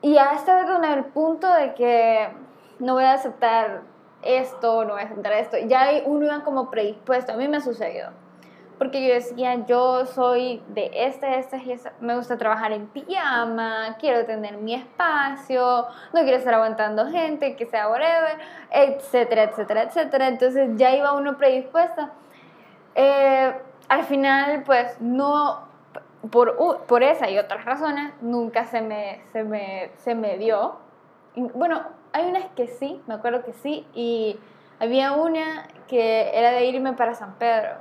y hasta con el punto de que no voy a aceptar esto, no voy a aceptar esto. Ya uno iba como predispuesto, a mí me ha sucedido porque yo decía, yo soy de este, este y este, me gusta trabajar en pijama, quiero tener mi espacio, no quiero estar aguantando gente, que sea whatever, etcétera, etcétera, etcétera. Entonces ya iba uno predispuesto. Eh, al final, pues no, por, por esa y otras razones, nunca se me, se me, se me dio. bueno, hay unas que sí, me acuerdo que sí, y había una que era de irme para San Pedro.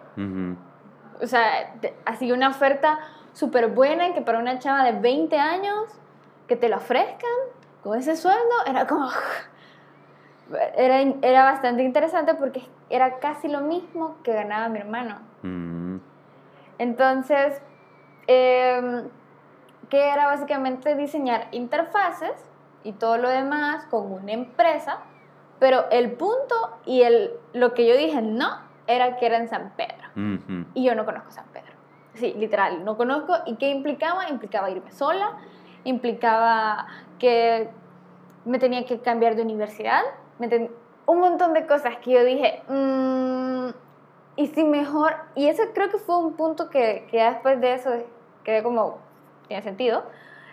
O sea, así una oferta súper buena que para una chava de 20 años que te la ofrezcan con ese sueldo era como... Era, era bastante interesante porque era casi lo mismo que ganaba mi hermano. Entonces, eh, que era básicamente diseñar interfaces y todo lo demás con una empresa, pero el punto y el, lo que yo dije no era que era en San Pedro. Y yo no conozco San Pedro. Sí, literal, no conozco. ¿Y qué implicaba? Implicaba irme sola, implicaba que me tenía que cambiar de universidad, un montón de cosas que yo dije, mm, y si mejor, y eso creo que fue un punto que, que después de eso quedé como, tiene sentido,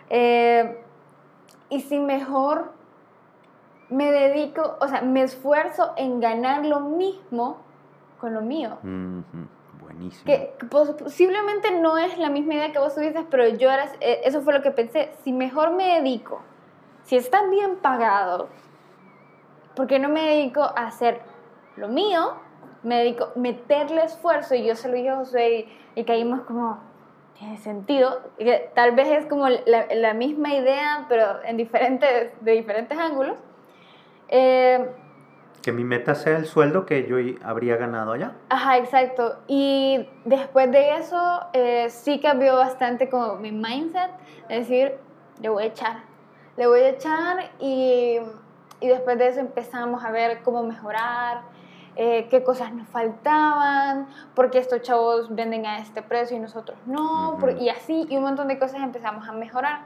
eh, y si mejor me dedico, o sea, me esfuerzo en ganar lo mismo con lo mío. Buenísimo. Que posiblemente no es la misma idea que vos tuviste, pero yo era, eh, eso fue lo que pensé. Si mejor me dedico, si está bien pagado, ¿por qué no me dedico a hacer lo mío? Me dedico a meterle esfuerzo y yo se lo dije a José y, caímos como, tiene sentido. Que tal vez es como la, la, misma idea, pero en diferentes, de diferentes ángulos. Eh, que mi meta sea el sueldo que yo habría ganado allá. Ajá, exacto. Y después de eso eh, sí cambió bastante como mi mindset, es decir, le voy a echar, le voy a echar y, y después de eso empezamos a ver cómo mejorar, eh, qué cosas nos faltaban, por qué estos chavos venden a este precio y nosotros no, y así, y un montón de cosas empezamos a mejorar.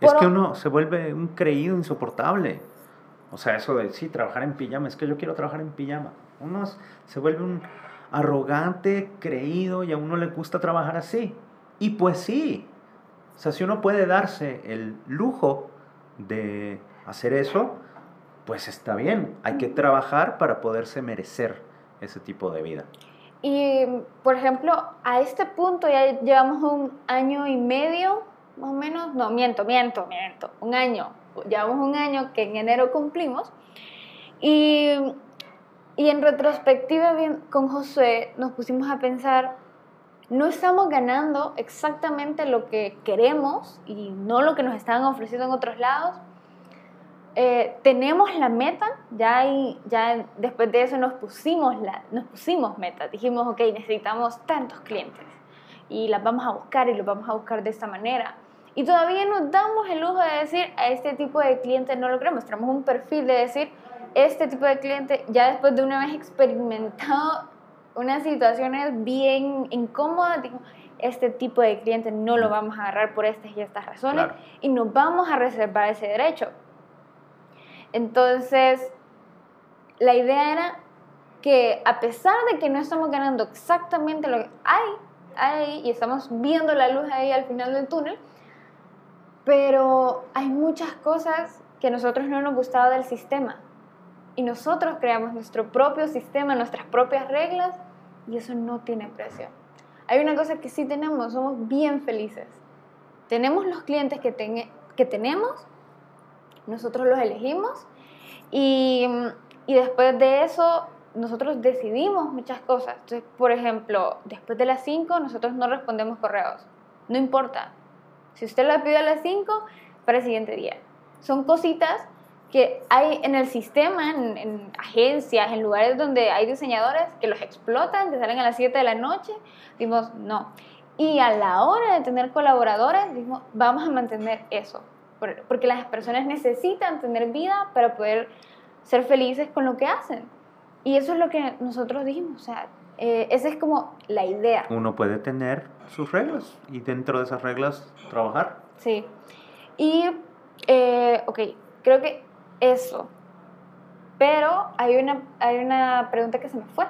Es que uno se vuelve un creído insoportable. O sea, eso de, sí, trabajar en pijama, es que yo quiero trabajar en pijama. Uno se vuelve un arrogante, creído y a uno le gusta trabajar así. Y pues sí, o sea, si uno puede darse el lujo de hacer eso, pues está bien. Hay que trabajar para poderse merecer ese tipo de vida. Y, por ejemplo, a este punto ya llevamos un año y medio, más o menos, no, miento, miento, miento, un año llevamos un año que en enero cumplimos. Y, y en retrospectiva bien, con Josué nos pusimos a pensar, no estamos ganando exactamente lo que queremos y no lo que nos estaban ofreciendo en otros lados. Eh, tenemos la meta, ya, ya después de eso nos pusimos, la, nos pusimos metas, dijimos, ok, necesitamos tantos clientes y las vamos a buscar y los vamos a buscar de esta manera. Y todavía nos damos el lujo de decir, a este tipo de cliente no lo queremos. Tenemos un perfil de decir, este tipo de cliente, ya después de una vez experimentado unas situaciones bien incómodas, digo, este tipo de cliente no lo vamos a agarrar por estas y estas razones y nos vamos a reservar ese derecho. Entonces, la idea era que a pesar de que no estamos ganando exactamente lo que hay, hay y estamos viendo la luz ahí al final del túnel, pero hay muchas cosas que a nosotros no nos gustaba del sistema. Y nosotros creamos nuestro propio sistema, nuestras propias reglas, y eso no tiene precio. Hay una cosa que sí tenemos, somos bien felices. Tenemos los clientes que, que tenemos, nosotros los elegimos, y, y después de eso nosotros decidimos muchas cosas. Entonces, por ejemplo, después de las 5 nosotros no respondemos correos. No importa, si usted la pide a las 5, para el siguiente día. Son cositas que hay en el sistema, en, agencias, en lugares donde hay diseñadores que los explotan, que salen a las 7 de la noche. Dimos, no. Y a la hora de tener colaboradores, dijimos, vamos a mantener eso. Porque las personas necesitan tener vida para poder ser felices con lo que hacen. Y eso es lo que nosotros dijimos. O sea, eh, esa es como la idea. Uno puede tener sus reglas y dentro de esas reglas trabajar. Sí. Y, eh, ok, creo que eso. Pero hay una, hay una pregunta que se me fue.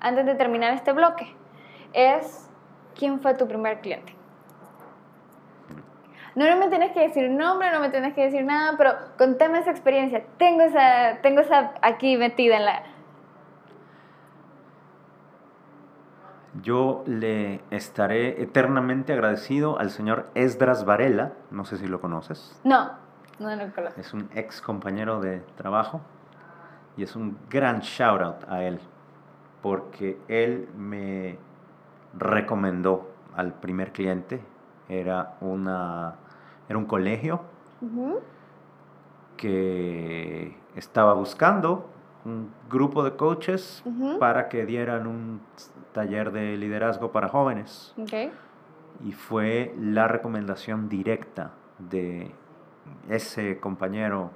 Antes de terminar este bloque. Es, ¿quién fue tu primer cliente? No, no me tienes que decir nombre, no me tienes que decir nada, pero contame esa experiencia. Tengo esa, tengo esa aquí metida en la, Yo le estaré eternamente agradecido al señor Esdras Varela, no sé si lo conoces. No, no lo conozco. Es un ex compañero de trabajo y es un gran shout out a él porque él me recomendó al primer cliente. Era, una, era un colegio que estaba buscando un grupo de coaches para que dieran un taller de liderazgo para jóvenes. Y fue la recomendación directa de ese compañero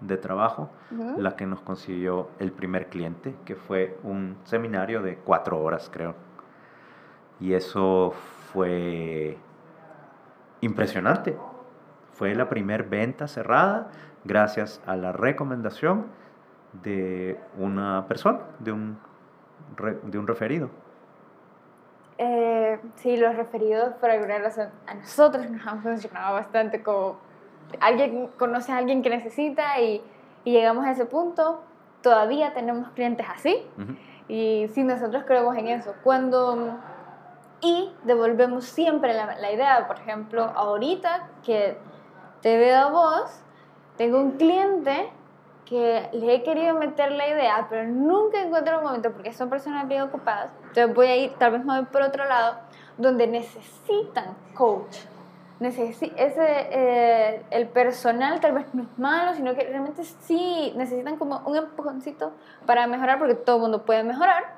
de trabajo la que nos consiguió el primer cliente, que fue un seminario de cuatro horas, creo. Y eso fue impresionante. Fue la primera venta cerrada gracias a la recomendación de una persona, de un, de un referido. Eh, sí, los referidos por alguna razón a nosotros nos han funcionado bastante como alguien conoce a alguien que necesita y, y llegamos a ese punto, todavía tenemos clientes así y si nosotros creemos en eso. Cuando y devolvemos siempre la, la, idea, por ejemplo, ahorita que te veo a vos, tengo un cliente que le he querido meter la idea, pero nunca encuentro un momento porque son personas bien ocupadas. Entonces voy a ir, tal vez me voy por otro lado, donde necesitan coach. Necesi ese, eh, el personal tal vez no es malo, sino que realmente sí necesitan como un empujoncito para mejorar, porque todo el mundo puede mejorar.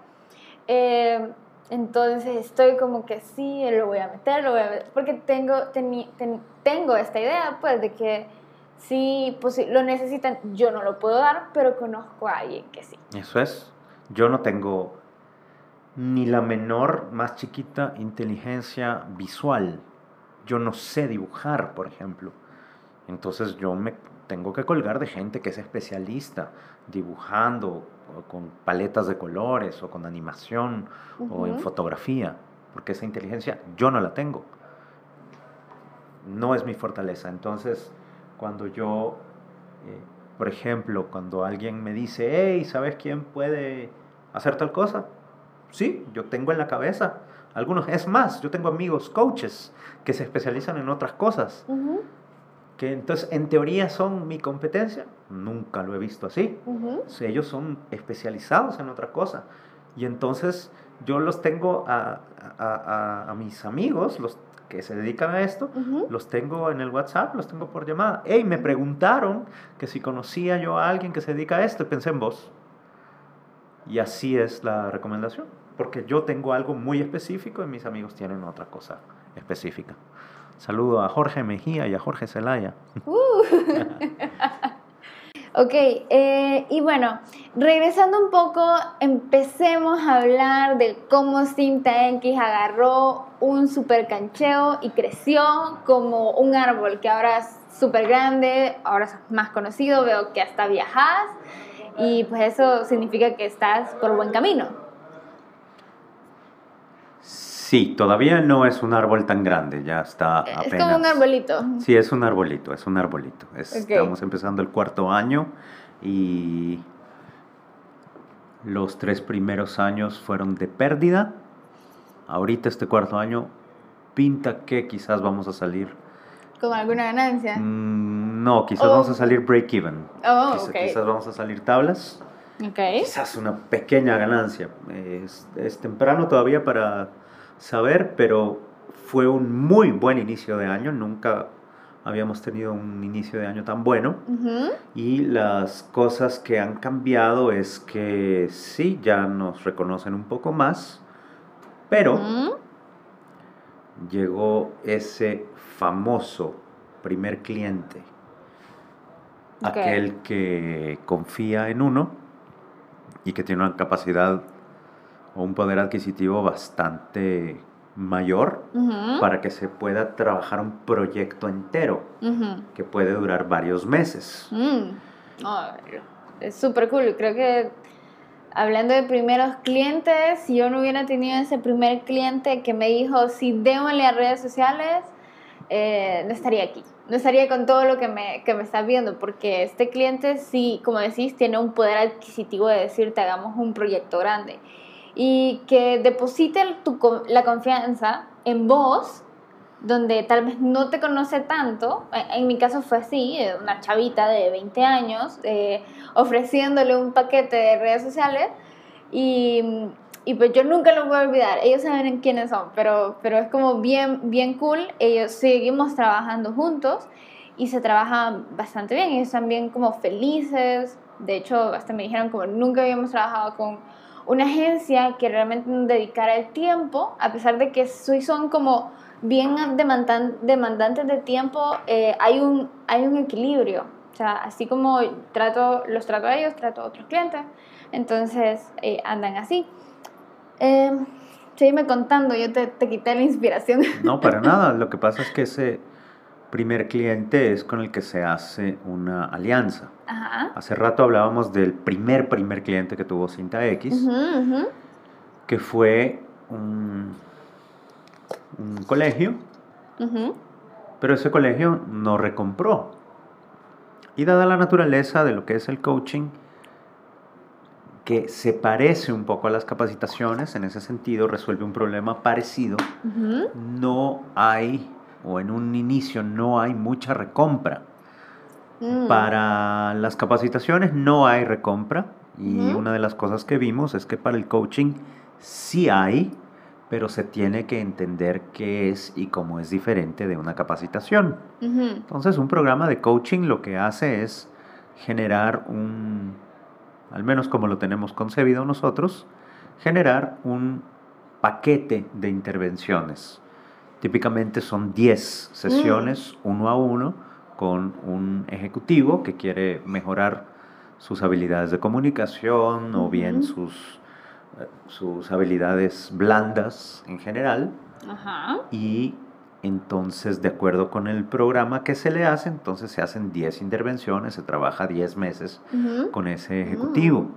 Eh, entonces estoy como que sí, lo voy a meter, lo voy a meter, porque tengo, tengo esta idea pues de que si pues, lo necesitan, yo no lo puedo dar, pero conozco a alguien que sí. Eso es. Yo no tengo ni la menor, más chiquita inteligencia visual. Yo no sé dibujar, por ejemplo. Entonces yo me tengo que colgar de gente que es especialista dibujando con paletas de colores o con animación o en fotografía, porque esa inteligencia yo no la tengo. No es mi fortaleza. Entonces, cuando yo, eh, por ejemplo, cuando alguien me dice, hey, ¿sabes quién puede hacer tal cosa? Sí, yo tengo en la cabeza algunos, es más, yo tengo amigos coaches que se especializan en otras cosas. Que entonces en teoría son mi competencia, nunca lo he visto así. ellos son especializados en otra cosa. Y entonces yo los tengo a, a, a mis amigos, los que se dedican a esto, los tengo en el WhatsApp, los tengo por llamada. Hey, me preguntaron que si conocía yo a alguien que se dedica a esto y pensé en vos. Y así es la recomendación, porque yo tengo algo muy específico y mis amigos tienen otra cosa específica. Saludo a Jorge Mejía y a Jorge Zelaya. Uh. Ok, eh, y bueno, regresando un poco, empecemos a hablar de cómo Cinta X agarró un super cancheo y creció como un árbol que ahora es súper grande, ahora es más conocido, veo que hasta viajas y pues eso significa que estás por buen camino. Sí, todavía no es un árbol tan grande, ya está apenas. Es como un arbolito. Sí, es un arbolito, es un arbolito. Estamos empezando el cuarto año y los tres primeros años fueron de pérdida. Ahorita este cuarto año pinta que quizás vamos a salir. ¿Con alguna ganancia? Mm, no, quizás vamos a salir break-even. Oh, quizás, quizás vamos a salir tablas. Okay. Quizás una pequeña ganancia. es temprano todavía para saber, pero fue un muy buen inicio de año, nunca habíamos tenido un inicio de año tan bueno. Y las cosas que han cambiado es que sí, ya nos reconocen un poco más, pero llegó ese famoso primer cliente, aquel que confía en uno y que tiene una capacidad o un poder adquisitivo bastante mayor para que se pueda trabajar un proyecto entero que puede durar varios meses. Mm. es súper cool. Creo que hablando de primeros clientes, si yo no hubiera tenido ese primer cliente que me dijo, si démosle a redes sociales, eh, no estaría aquí. No estaría con todo lo que me, que me está viendo, porque este cliente sí, como decís, tiene un poder adquisitivo de decirte, hagamos un proyecto grande. Y que deposite tu, la confianza en vos, donde tal vez no te conoce tanto. En, mi caso fue así, eh, una chavita de 20 años, eh, ofreciéndole un paquete de redes sociales y, y, pues yo nunca lo voy a olvidar. Ellos saben quiénes son, pero, pero es como bien, bien cool. Ellos seguimos trabajando juntos y se trabajan bastante bien. Ellos están bien como felices. De hecho, hasta me dijeron como nunca habíamos trabajado con una agencia que realmente dedicara el tiempo, a pesar de que son como bien demandantes de tiempo, eh, hay, un, hay un equilibrio. O sea, así como trato, los trato a ellos, trato a otros clientes. Entonces, eh, andan así. Eh, sígueme contando, yo te, te quité la inspiración. No, para nada. Lo que pasa es que ese primer cliente es con el que se hace una alianza. Hace rato hablábamos del primer, primer cliente que tuvo Cinta X, que fue un, un colegio, pero ese colegio no recompró. Y dada la naturaleza de lo que es el coaching, que se parece un poco a las capacitaciones, en ese sentido resuelve un problema parecido, no hay, o en un inicio no hay mucha recompra. Mm. Para las capacitaciones no hay recompra y una de las cosas que vimos es que para el coaching sí hay, pero se tiene que entender qué es y cómo es diferente de una capacitación. Entonces un programa de coaching lo que hace es generar un, al menos como lo tenemos concebido nosotros, generar un paquete de intervenciones. Típicamente son 10 sesiones mm. uno a uno con un ejecutivo que quiere mejorar sus habilidades de comunicación o bien sus, eh, sus habilidades blandas en general. Y entonces, de acuerdo con el programa que se le hace, entonces se hacen 10 intervenciones, se trabaja 10 meses con ese ejecutivo.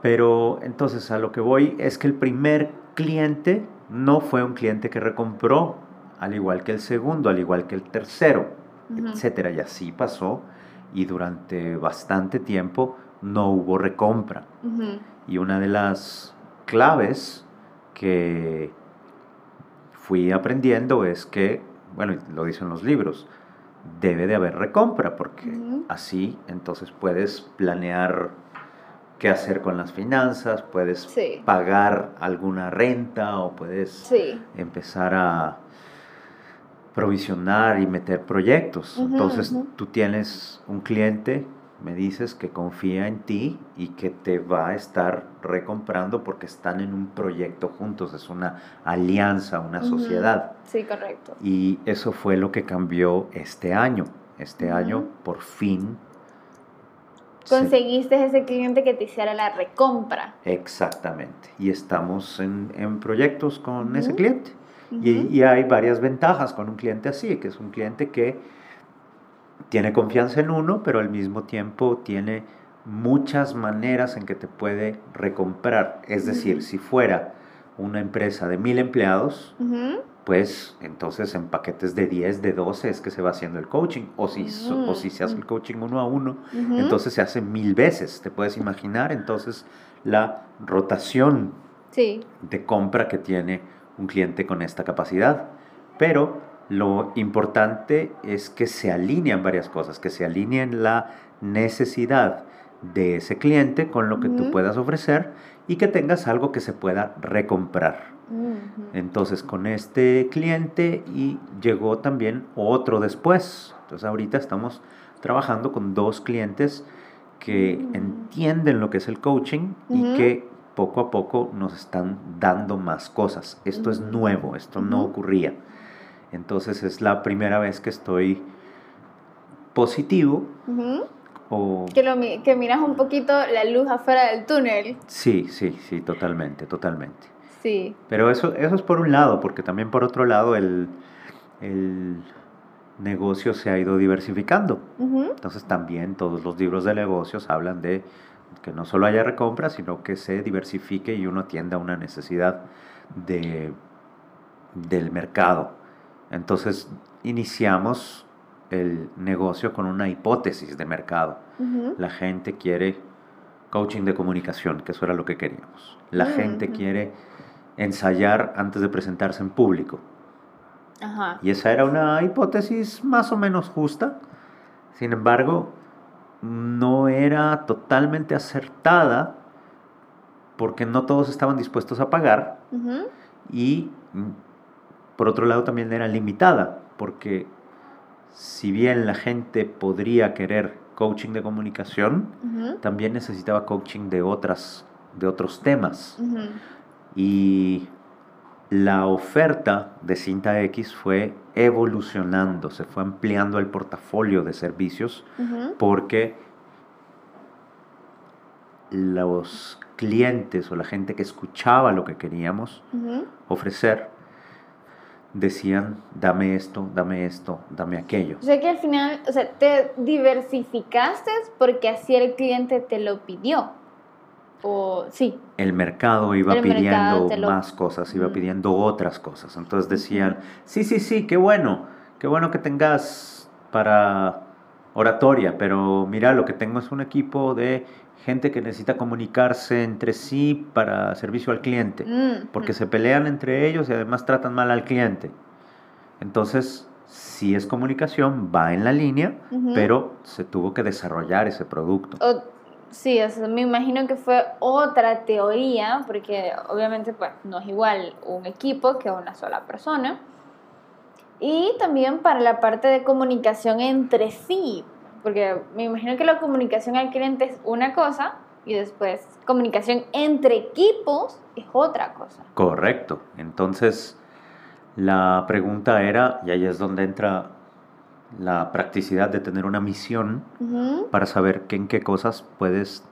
Pero entonces a lo que voy es que el primer cliente no fue un cliente que recompró, al igual que el segundo, al igual que el tercero etcétera. Y así pasó y durante bastante tiempo no hubo recompra. Y una de las claves que fui aprendiendo es que, bueno, lo dicen los libros, debe de haber recompra porque así entonces puedes planear qué hacer con las finanzas, puedes pagar alguna renta o puedes empezar a provisionar y meter proyectos. Entonces tú tienes un cliente, me dices que confía en ti y que te va a estar recomprando porque están en un proyecto juntos, es una alianza, una sociedad. Sí, correcto. Y eso fue lo que cambió este año. Este año por fin conseguiste ese cliente que te hiciera la recompra. Exactamente. Y estamos en, en proyectos con ese cliente y, hay varias ventajas con un cliente así, que es un cliente que tiene confianza en uno, pero al mismo tiempo tiene muchas maneras en que te puede recomprar. Es decir, si fuera una empresa de mil empleados, pues entonces en paquetes de 10, de 12 es que se va haciendo el coaching. O si, o si se hace el coaching uno a uno, entonces se hace mil veces. Te puedes imaginar entonces la rotación de compra que tiene un cliente con esta capacidad. Pero lo importante es que se alinean varias cosas, que se alineen la necesidad de ese cliente con lo que tú puedas ofrecer y que tengas algo que se pueda recomprar. Entonces con este cliente y llegó también otro después. Entonces ahorita estamos trabajando con dos clientes que mm. entienden lo que es el coaching y que poco a poco nos están dando más cosas. Esto es nuevo, esto no ocurría. Entonces es la primera vez que estoy positivo. o... que, lo, que miras un poquito la luz afuera del túnel. Sí, sí, sí, totalmente, totalmente. Sí. Pero eso, eso es por un lado, porque también por otro lado el, el negocio se ha ido diversificando. Entonces también todos los libros de negocios hablan de que no solo haya recompra, sino que se diversifique y uno atienda una necesidad de, del mercado. Entonces iniciamos el negocio con una hipótesis de mercado. La gente quiere coaching de comunicación, que eso era lo que queríamos. La Mm, gente quiere ensayar antes de presentarse en público. Ajá. Y esa era una hipótesis más o menos justa. Sin embargo, no era totalmente acertada porque no todos estaban dispuestos a pagar y mm, por otro lado también era limitada porque si bien la gente podría querer coaching de comunicación, también necesitaba coaching de otras de otros temas. Ujú. Y la oferta de Cinta X fue evolucionando, se fue ampliando el portafolio de servicios porque los clientes o la gente que escuchaba lo que queríamos ofrecer decían, dame esto, dame esto, dame aquello. O sea que al final, o sea, te diversificaste porque así el cliente te lo pidió. O sí. El mercado iba El mercado pidiendo lo- más cosas, iba pidiendo otras cosas. Entonces decían, sí, sí, sí, qué bueno, qué bueno que tengas para oratoria, pero mira, lo que tengo es un equipo de gente que necesita comunicarse entre sí para servicio al cliente, Mm, porque mm. se pelean entre ellos y además tratan mal al cliente. Entonces, si es comunicación, va en la línea, pero se tuvo que desarrollar ese producto. O- sí, o me imagino que fue otra teoría, porque obviamente pues, no es igual un equipo que una sola persona. Y también para la parte de comunicación entre sí, porque me imagino que la comunicación al cliente es una cosa y después comunicación entre equipos es otra cosa. Correcto. Entonces, la pregunta era, y ahí es donde entra la practicidad de tener una misión para saber que en qué cosas puedes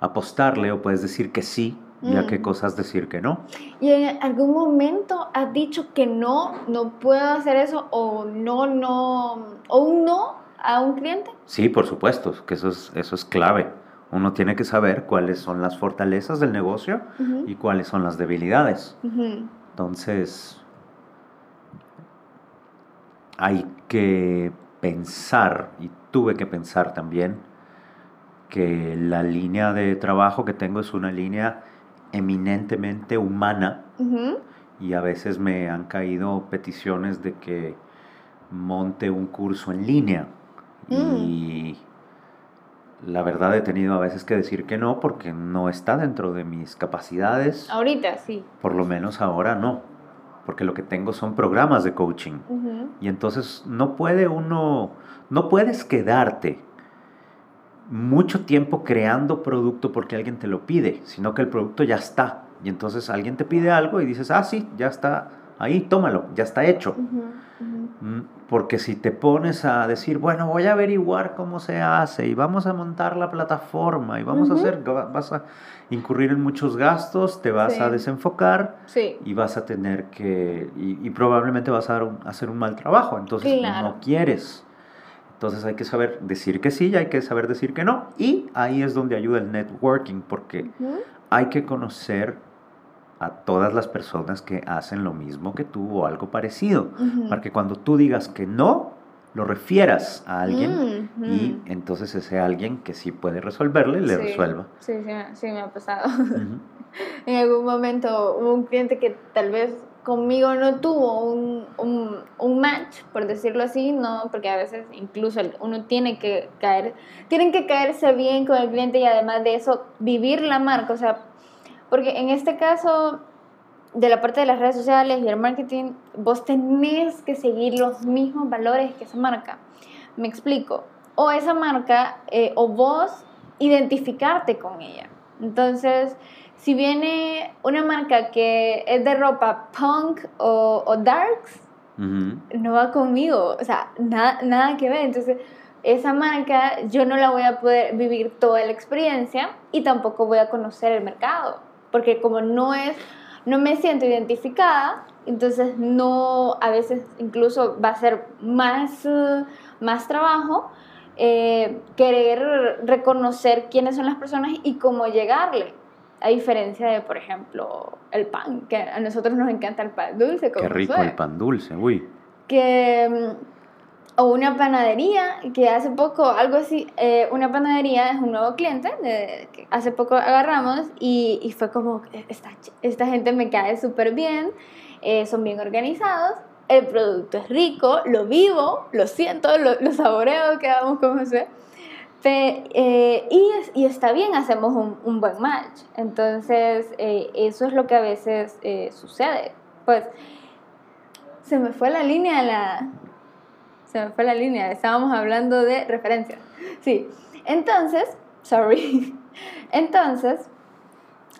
apostarle o puedes decir que sí y a qué Mm. cosas decir que no. ¿Y en algún momento has dicho que no, no puedo hacer eso o no, no, o un no a un cliente? Sí, por supuesto, que eso es, eso es clave. Uno tiene que saber cuáles son las fortalezas del negocio y cuáles son las debilidades. Entonces, hay que pensar, y tuve que pensar también, que la línea de trabajo que tengo es una línea eminentemente humana y a veces me han caído peticiones de que monte un curso en línea y la verdad he tenido a veces que decir que no porque no está dentro de mis capacidades. Ahorita sí. Por lo menos ahora no, porque lo que tengo son programas de coaching. Y entonces no puede uno, no puedes quedarte mucho tiempo creando producto porque alguien te lo pide, sino que el producto ya está. Y entonces alguien te pide algo y dices, ah, sí, ya está ahí, tómalo, ya está hecho. Mm, Porque si te pones a decir, bueno, voy a averiguar cómo se hace y vamos a montar la plataforma y vamos a hacer, vas a incurrir en muchos gastos, te vas a desenfocar Sí. y vas a tener que, y, y probablemente vas a dar un- hacer un mal trabajo, entonces Claro. no quieres. Entonces hay que saber decir que sí y hay que saber decir que no. Y ahí es donde ayuda el networking, porque hay que conocer a todas las personas que hacen lo mismo que tú o algo parecido, ujú. para que cuando tú digas que no, lo refieras a alguien Mm, y entonces ese alguien que sí puede resolverle, le Sí. resuelva. Sí, sí, sí me ha pasado. Ujú. En algún momento hubo un cliente que tal vez conmigo no tuvo un, un, un match, por decirlo así, no, porque a veces incluso uno tiene que caer, tienen que caerse bien con el cliente y además de eso vivir la marca, o sea, porque en este caso de la parte de las redes sociales y el marketing, vos tenés que seguir los mismos valores que esa marca. Me explico. O esa marca, eh, o vos identificarte con ella. Entonces, si viene una marca que es de ropa punk o, o darks, no va conmigo. O sea, nada, nada que ver. Entonces, esa marca yo no la voy a poder vivir toda la experiencia y tampoco voy a conocer el mercado. Porque como no es, no me siento identificada, entonces no, a veces incluso va a ser más, más trabajo eh, querer reconocer quiénes son las personas y cómo llegarle. A diferencia de, por ejemplo, el pan, que a nosotros nos encanta el pan dulce. Qué como rico suena el pan dulce, uy. que o una panadería, que hace poco, algo así, eh, una panadería es un nuevo cliente, de, que hace poco agarramos y, y fue como, esta, esta gente me cae súper bien, eh, son bien organizados, el producto es rico, lo vivo, lo siento, lo, lo saboreo, quedamos como se eh, y, y, está bien, hacemos un, un buen match. Entonces, eso es lo que a veces sucede. Pues, se me fue la línea la, se me fue la línea, estábamos hablando de referencias. Sí, entonces, sorry, entonces,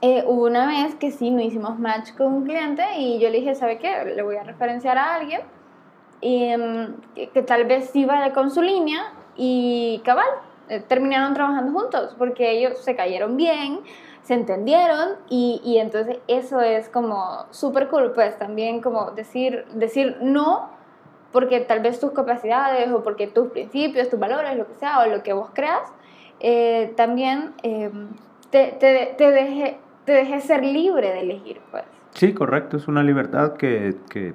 eh, hubo una vez que sí, no hicimos match con un cliente y yo le dije, ¿sabe qué? Le voy a referenciar a alguien y, em, que, tal vez sí vaya con su línea y cabal, eh, terminaron trabajando juntos porque ellos se cayeron bien, se entendieron y, y entonces eso es como súper cool, pues también como decir, decir no porque tal vez tus capacidades o porque tus principios, tus valores, lo que sea, o lo que vos creas, eh, también eh, te, te, te, deje, te deje ser libre de elegir, pues. Sí, correcto, es una libertad que, que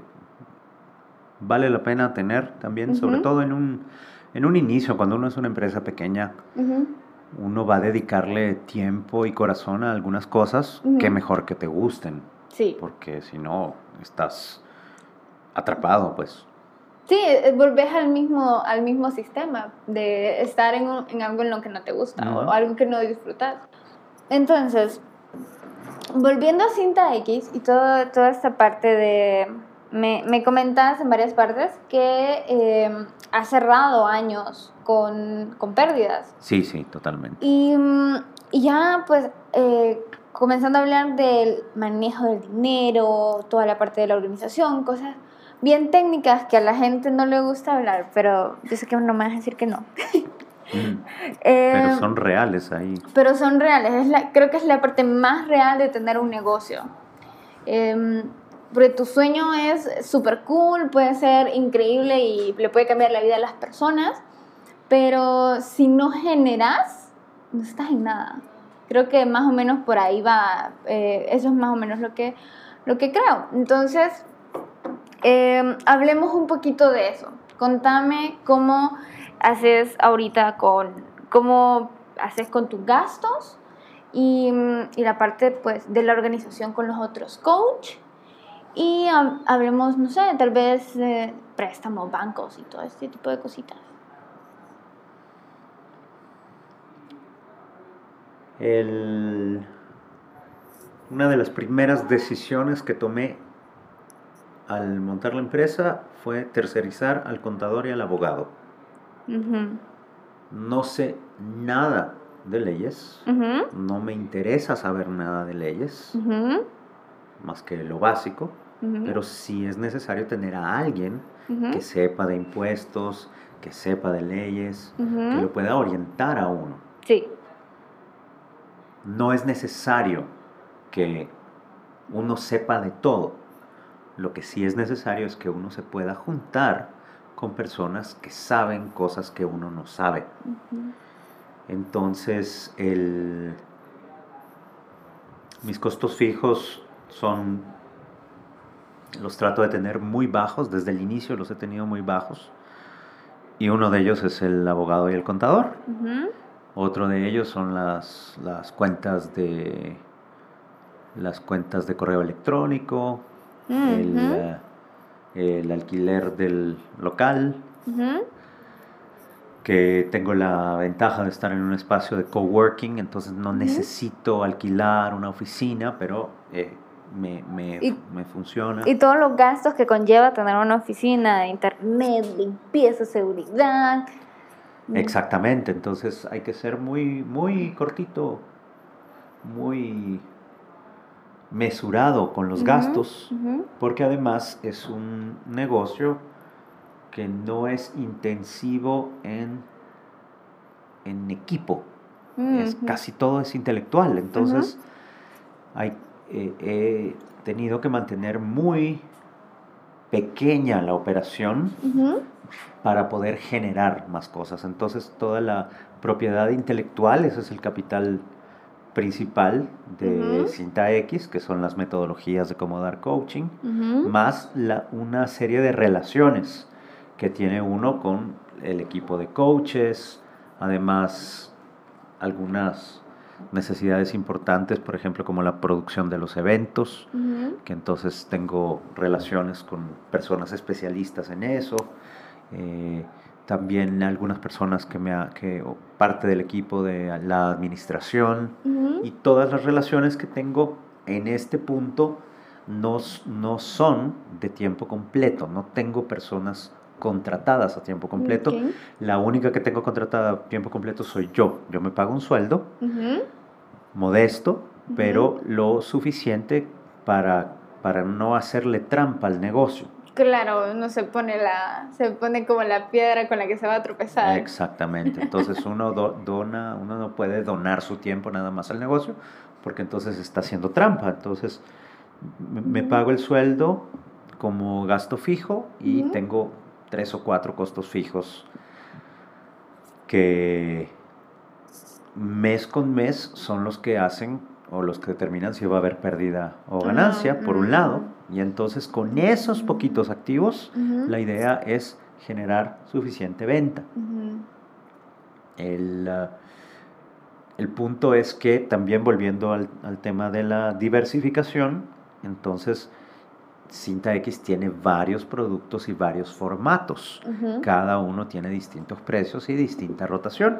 vale la pena tener también, sobre todo en un, en un inicio, cuando uno es una empresa pequeña. Uno va a dedicarle tiempo y corazón a algunas cosas que mejor que te gusten. Sí. Porque si no, estás atrapado, pues. Sí, eh, volvés al mismo, al mismo sistema de estar en, en algo en lo que no te gusta o algo que no disfrutas. Entonces, volviendo a Cinta X y todo, toda esta parte de... Me, me comentas en varias partes que eh, has cerrado años con, con, pérdidas. Sí, sí, totalmente. Y, mm, y ya, pues, eh, comenzando a hablar del manejo del dinero, toda la parte de la organización, cosas bien técnicas que a la gente no le gusta hablar, pero yo sé que no me vas a decir que no. Mm. pero eh, son reales ahí. Pero son reales, es la, creo que es la parte más real de tener un negocio. Eh, porque tu sueño es súper cool, puede ser increíble y le puede cambiar la vida a las personas, pero si no generas, no estás en nada. Creo que más o menos por ahí va, eh, eso es más o menos lo que, lo que creo. Entonces, Em, hablemos un poquito de eso. Contame cómo haces ahorita con, cómo haces con tus gastos y, y la parte pues de la organización con los otros coach. Y hablemos, no sé, tal vez de préstamos, bancos y todo este tipo de cositas. El, una de las primeras decisiones que tomé al montar la empresa fue tercerizar al contador y al abogado. No sé nada de leyes, no me interesa saber nada de leyes, más que lo básico, pero sí es necesario tener a alguien que sepa de impuestos, que sepa de leyes, que lo pueda orientar a uno. Sí. No es necesario que uno sepa de todo lo que sí es necesario es que uno se pueda juntar con personas que saben cosas que uno no sabe. Entonces, el, mis costos fijos son, los trato de tener muy bajos, desde el inicio los he tenido muy bajos. Y uno de ellos es el abogado y el contador. Otro de ellos son las, las cuentas de las cuentas de correo electrónico, el, el, alquiler del local, que tengo la ventaja de estar en un espacio de coworking, entonces no necesito alquilar una oficina, pero eh, me, me, me, funciona. Y todos los gastos que conlleva tener una oficina internet, limpieza, seguridad. Exactamente, entonces hay que ser muy, muy cortito, muy mesurado con los gastos, porque además es un negocio que no es intensivo en, en equipo, es, casi todo es intelectual, entonces hay, eh, he tenido que mantener muy pequeña la operación para poder generar más cosas, entonces toda la propiedad intelectual, ese es el capital principal de Cinta X, que son las metodologías de cómo dar coaching, más la, una serie de relaciones que tiene uno con el equipo de coaches, además algunas necesidades importantes, por ejemplo, como la producción de los eventos, que entonces tengo relaciones con personas especialistas en eso. Eh, también algunas personas que me que parte del equipo de la administración y todas las relaciones que tengo en este punto no, no son de tiempo completo, no tengo personas contratadas a tiempo completo. La única que tengo contratada a tiempo completo soy yo. Yo me pago un sueldo modesto, pero lo suficiente para, para no hacerle trampa al negocio. Claro, uno se pone la, se pone como la piedra con la que se va a tropezar. Exactamente. Entonces uno dona, uno no puede donar su tiempo nada más al negocio, porque entonces está haciendo trampa. Entonces me, pago el sueldo como gasto fijo y tengo tres o cuatro costos fijos que mes con mes son los que hacen o los que determinan si va a haber pérdida o ganancia, por un lado. Y entonces con esos poquitos activos, la idea es generar suficiente venta. el, uh, el, punto es que también volviendo al, al tema de la diversificación, entonces Cinta X tiene varios productos y varios formatos. Cada uno tiene distintos precios y distinta rotación.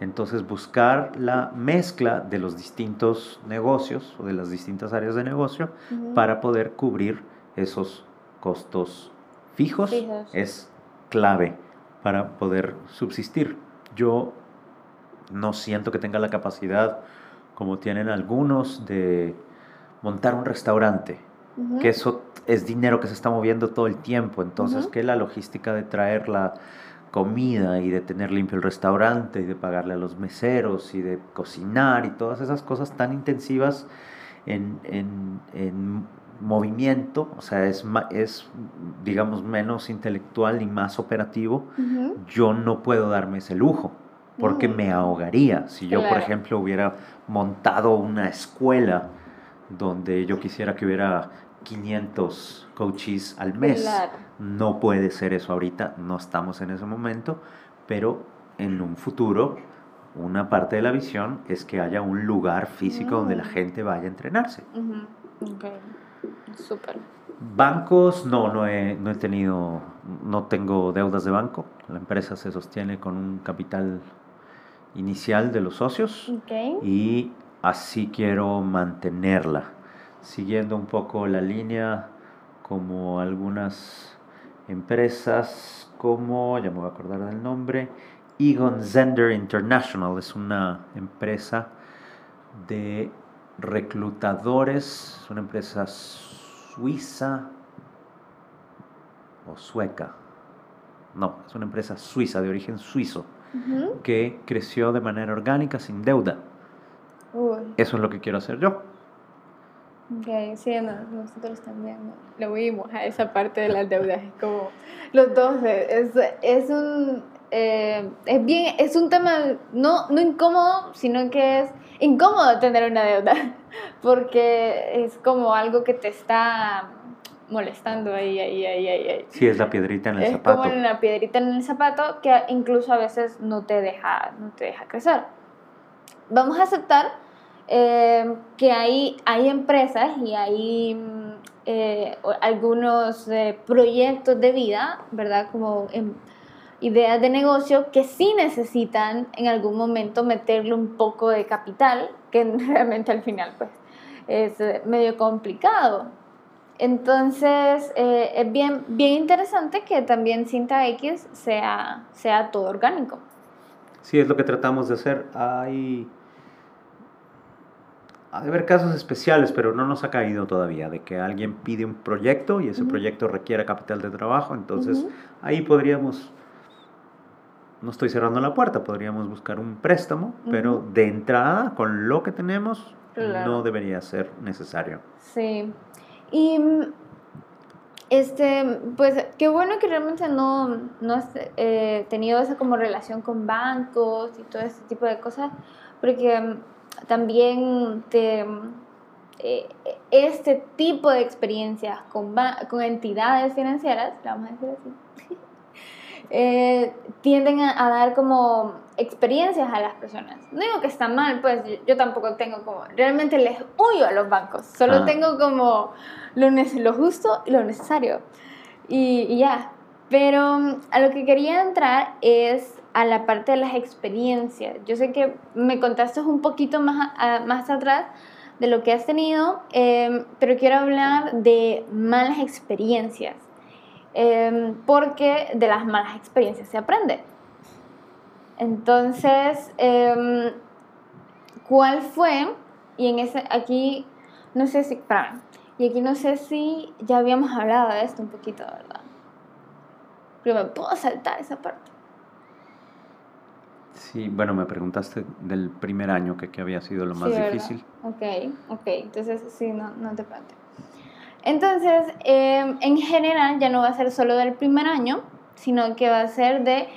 Entonces buscar la mezcla de los distintos negocios o de las distintas áreas de negocio para poder cubrir esos costos fijos, es clave para poder subsistir. Yo no siento que tenga la capacidad, como tienen algunos, de montar un restaurante que eso es dinero que se está moviendo todo el tiempo, entonces que la logística de traer la comida y de tener limpio el restaurante y de pagarle a los meseros y de cocinar y todas esas cosas tan intensivas en, en, en movimiento, o sea, es, es, digamos, menos intelectual y más operativo, yo no puedo darme ese lujo, porque me ahogaría. Si yo, por ejemplo, hubiera montado una escuela donde yo quisiera que hubiera 500 coaches al mes. No puede ser eso ahorita, no estamos en ese momento, pero en un futuro una parte de la visión es que haya un lugar físico donde la mm. gente vaya a entrenarse. Súper. Bancos, no, no he, no he tenido, no tengo deudas de banco. La empresa se sostiene con un capital inicial de los socios y así quiero mantenerla siguiendo un poco la línea como algunas empresas como, ya me voy a acordar del nombre, Egon Zender International, es una empresa de reclutadores, es una empresa suiza o sueca, no, es una empresa suiza, de origen suizo, que creció de manera orgánica, sin deuda. Eso es lo que quiero hacer yo. Ok, sí, nosotros también lo vimos a esa parte de las deudas. Es como los dos, es, es un. Eh, es bien, es un tema no, no incómodo, sino que es incómodo tener una deuda, porque es como algo que te está molestando ahí, ahí, ahí, ahí. Sí, es la piedrita en el zapato. Es como una piedrita en el zapato que incluso a veces no te deja, no te deja crecer. Vamos a aceptar eh, que hay, hay empresas y hay mm, eh, algunos eh, proyectos de vida, ¿verdad? Como em, ideas de negocio que sí necesitan en algún momento meterle un poco de capital, que realmente al final pues es medio complicado. Entonces es bien, bien interesante que también Cinta X sea, sea todo orgánico. Sí, es lo que tratamos de hacer. Hay ha de haber casos especiales, pero no nos ha caído todavía, de que alguien pide un proyecto y ese proyecto requiere capital de trabajo, entonces ahí podríamos, no estoy cerrando la puerta, podríamos buscar un préstamo, pero de entrada, con lo que tenemos, no debería ser necesario. Sí. Y este, pues qué bueno que realmente no, no has eh, tenido esa como relación con bancos y todo este tipo de cosas, porque también te, eh, este tipo de experiencias con, con entidades financieras, vamos a decir así, eh, tienden a, dar como experiencias a las personas. No digo que está mal, pues yo, tampoco tengo como, realmente les huyo a los bancos, solo ah. tengo como lo, lo justo y lo necesario. Y, y ya, pero mm, a lo que quería entrar es a la parte de las experiencias. Yo sé que me contaste un poquito más, más atrás de lo que has tenido, em, pero quiero hablar de malas experiencias, em, porque de las malas experiencias se aprende. Entonces, em, ¿cuál fue? Y en ese, aquí, no sé si, para, y aquí no sé si ya habíamos hablado de esto un poquito, ¿verdad? Pero me puedo saltar esa parte. Sí, bueno, me preguntaste del primer año que, había sido lo más difícil. Ok, ok, entonces sí, no, no te planteo. Entonces, em, en general ya no va a ser solo del primer año, sino que va a ser de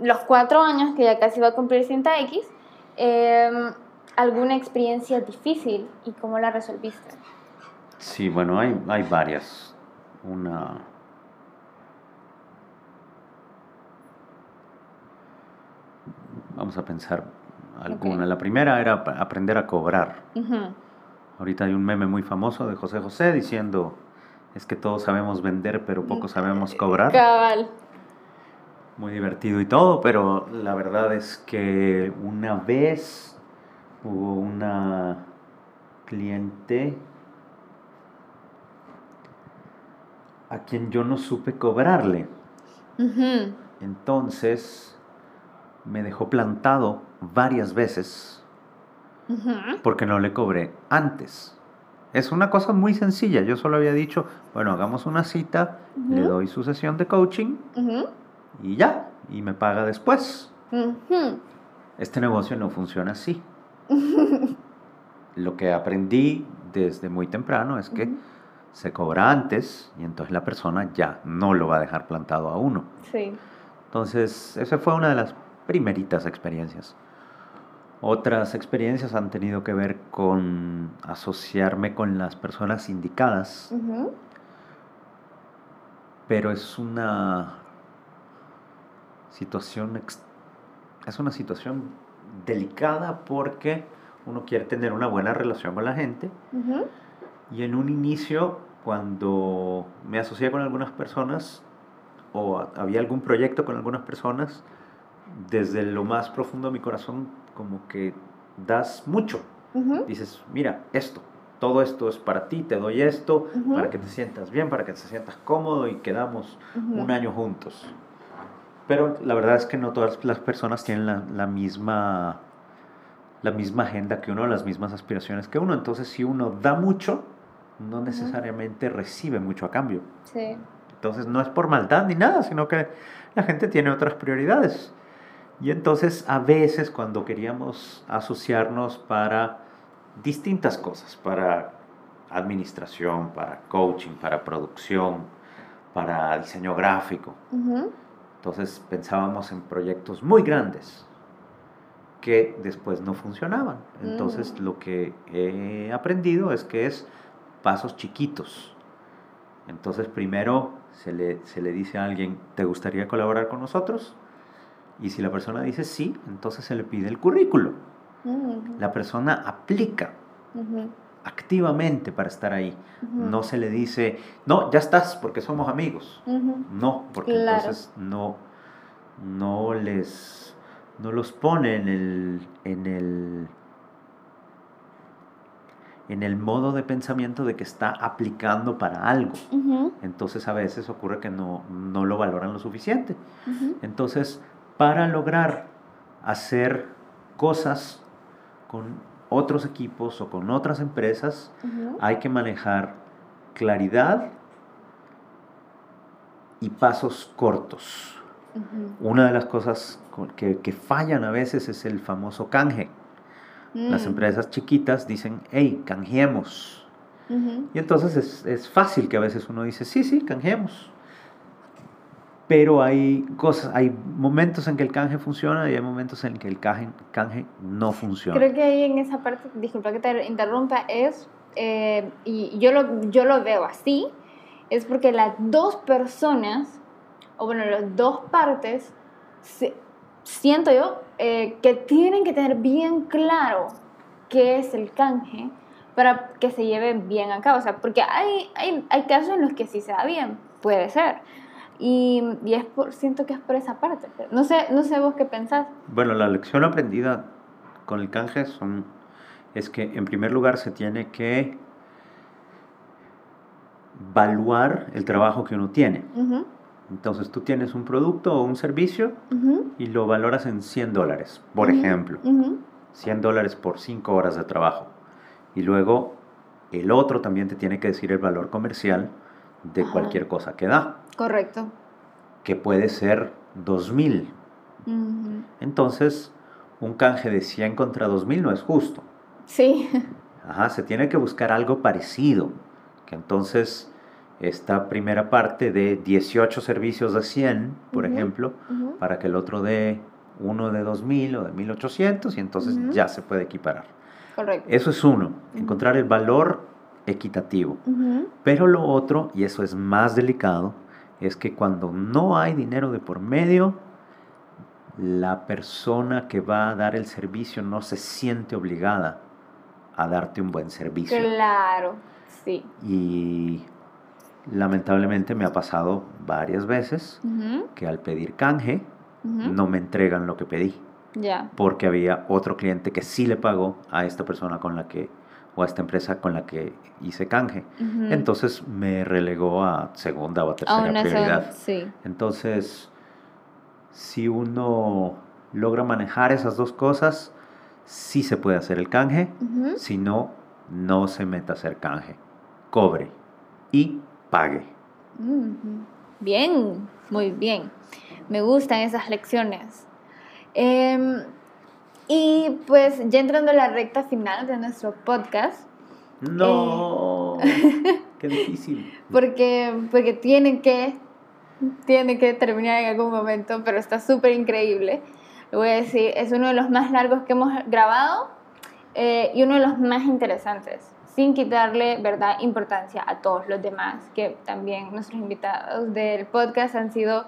los cuatro años, que ya casi va a cumplir cinta X, em, alguna experiencia difícil y cómo la resolviste. Sí, bueno, hay, hay varias. Una, vamos a pensar alguna. La primera era aprender a cobrar. Ahorita hay un meme muy famoso de José José diciendo, es que todos sabemos vender, pero poco sabemos cobrar. Cabal. Muy divertido y todo, pero la verdad es que una vez hubo una cliente a quien yo no supe cobrarle. Entonces me dejó plantado varias veces porque no le cobré antes. Es una cosa muy sencilla. Yo solo había dicho, bueno, hagamos una cita, le doy su sesión de coaching y ya, y me paga después. Este negocio no funciona así. Lo que aprendí desde muy temprano es que se cobra antes y entonces la persona ya no lo va a dejar plantado a uno. Sí. Entonces, esa fue una de las primeritas experiencias. Otras experiencias han tenido que ver con asociarme con las personas indicadas, pero es una situación es una situación delicada porque uno quiere tener una buena relación con la gente. Y en un inicio cuando me asocié con algunas personas o había algún proyecto con algunas personas desde lo más profundo de mi corazón como que das mucho. Dices, mira, esto, todo esto es para ti, te doy esto, para que te sientas bien, para que te sientas cómodo y quedamos un año juntos. Pero la verdad es que no todas las personas tienen la, misma, la misma agenda que uno, las mismas aspiraciones que uno. Entonces, si uno da mucho, no necesariamente recibe mucho a cambio. Entonces, no es por maldad ni nada, sino que la gente tiene otras prioridades. Y entonces a veces cuando queríamos asociarnos para distintas cosas, para administración, para coaching, para producción, para diseño gráfico, entonces pensábamos en proyectos muy grandes que después no funcionaban. Entonces mm. lo que he aprendido es que es pasos chiquitos. Entonces primero se le, se le dice a alguien, ¿te gustaría colaborar con nosotros? Y si la persona dice sí, entonces se le pide el currículo. La persona aplica activamente para estar ahí. No se le dice, no, ya estás porque somos amigos. No, porque entonces no, no les, no los pone en el, en el, en el modo de pensamiento de que está aplicando para algo. Entonces a veces ocurre que no, no lo valoran lo suficiente. Entonces, para lograr hacer cosas con otros equipos o con otras empresas, hay que manejar claridad y pasos cortos. Una de las cosas que, fallan a veces es el famoso canje. Las mm. empresas chiquitas dicen, hey, canjeemos. Y entonces es, es, fácil que a veces uno dice, sí, sí, canjeemos pero hay cosas, hay momentos en que el canje funciona y hay momentos en que el canje, canje no funciona. Creo que ahí en esa parte, disculpa que te interrumpa, es, eh, y yo lo, yo lo veo así, es porque las dos personas o bueno, las dos partes, siento yo eh, que tienen que tener bien claro qué es el canje para que se lleve bien a cabo. O sea, porque hay, hay, hay casos en los que sí se da bien, puede ser. Y, y es por, siento que es por esa parte. No sé, no sé vos qué pensás. Bueno, la lección aprendida con el canje son, es que en primer lugar se tiene que evaluar el trabajo que uno tiene. Entonces tú tienes un producto o un servicio y lo valoras en 100 dólares, por ejemplo. 100 dólares por 5 horas de trabajo. Y luego el otro también te tiene que decir el valor comercial de cualquier cosa que da. Correcto. Que puede ser 2000. Entonces, un canje de 100 contra 2000 no es justo. Sí. Ajá, se tiene que buscar algo parecido. Que entonces esta primera parte de 18 servicios de 100, por ejemplo, para que el otro dé uno de 2000 o de 1800 y entonces ya se puede equiparar. Correcto. Eso es uno, encontrar el valor equitativo. Pero lo otro, y eso es más delicado, es que cuando no hay dinero de por medio, la persona que va a dar el servicio no se siente obligada a darte un buen servicio. Claro, sí. Y lamentablemente me ha pasado varias veces que al pedir canje no me entregan lo que pedí. Ya. Porque había otro cliente que sí le pagó a esta persona con la que o a esta empresa con la que hice canje. Entonces me relegó a segunda o a tercera prioridad. sí. Entonces, si uno logra manejar esas dos cosas, sí se puede hacer el canje. Si no, no se meta a hacer canje. Cobre y pague. Bien, muy bien. Me gustan esas lecciones. Em, y pues ya entrando a la recta final de nuestro podcast. No, eh, qué difícil. Porque, porque tiene que, tiene que terminar en algún momento, pero está súper increíble. Lo voy a decir, es uno de los más largos que hemos grabado eh, y uno de los más interesantes, sin quitarle, ¿verdad?, importancia a todos los demás, que también nuestros invitados del podcast han sido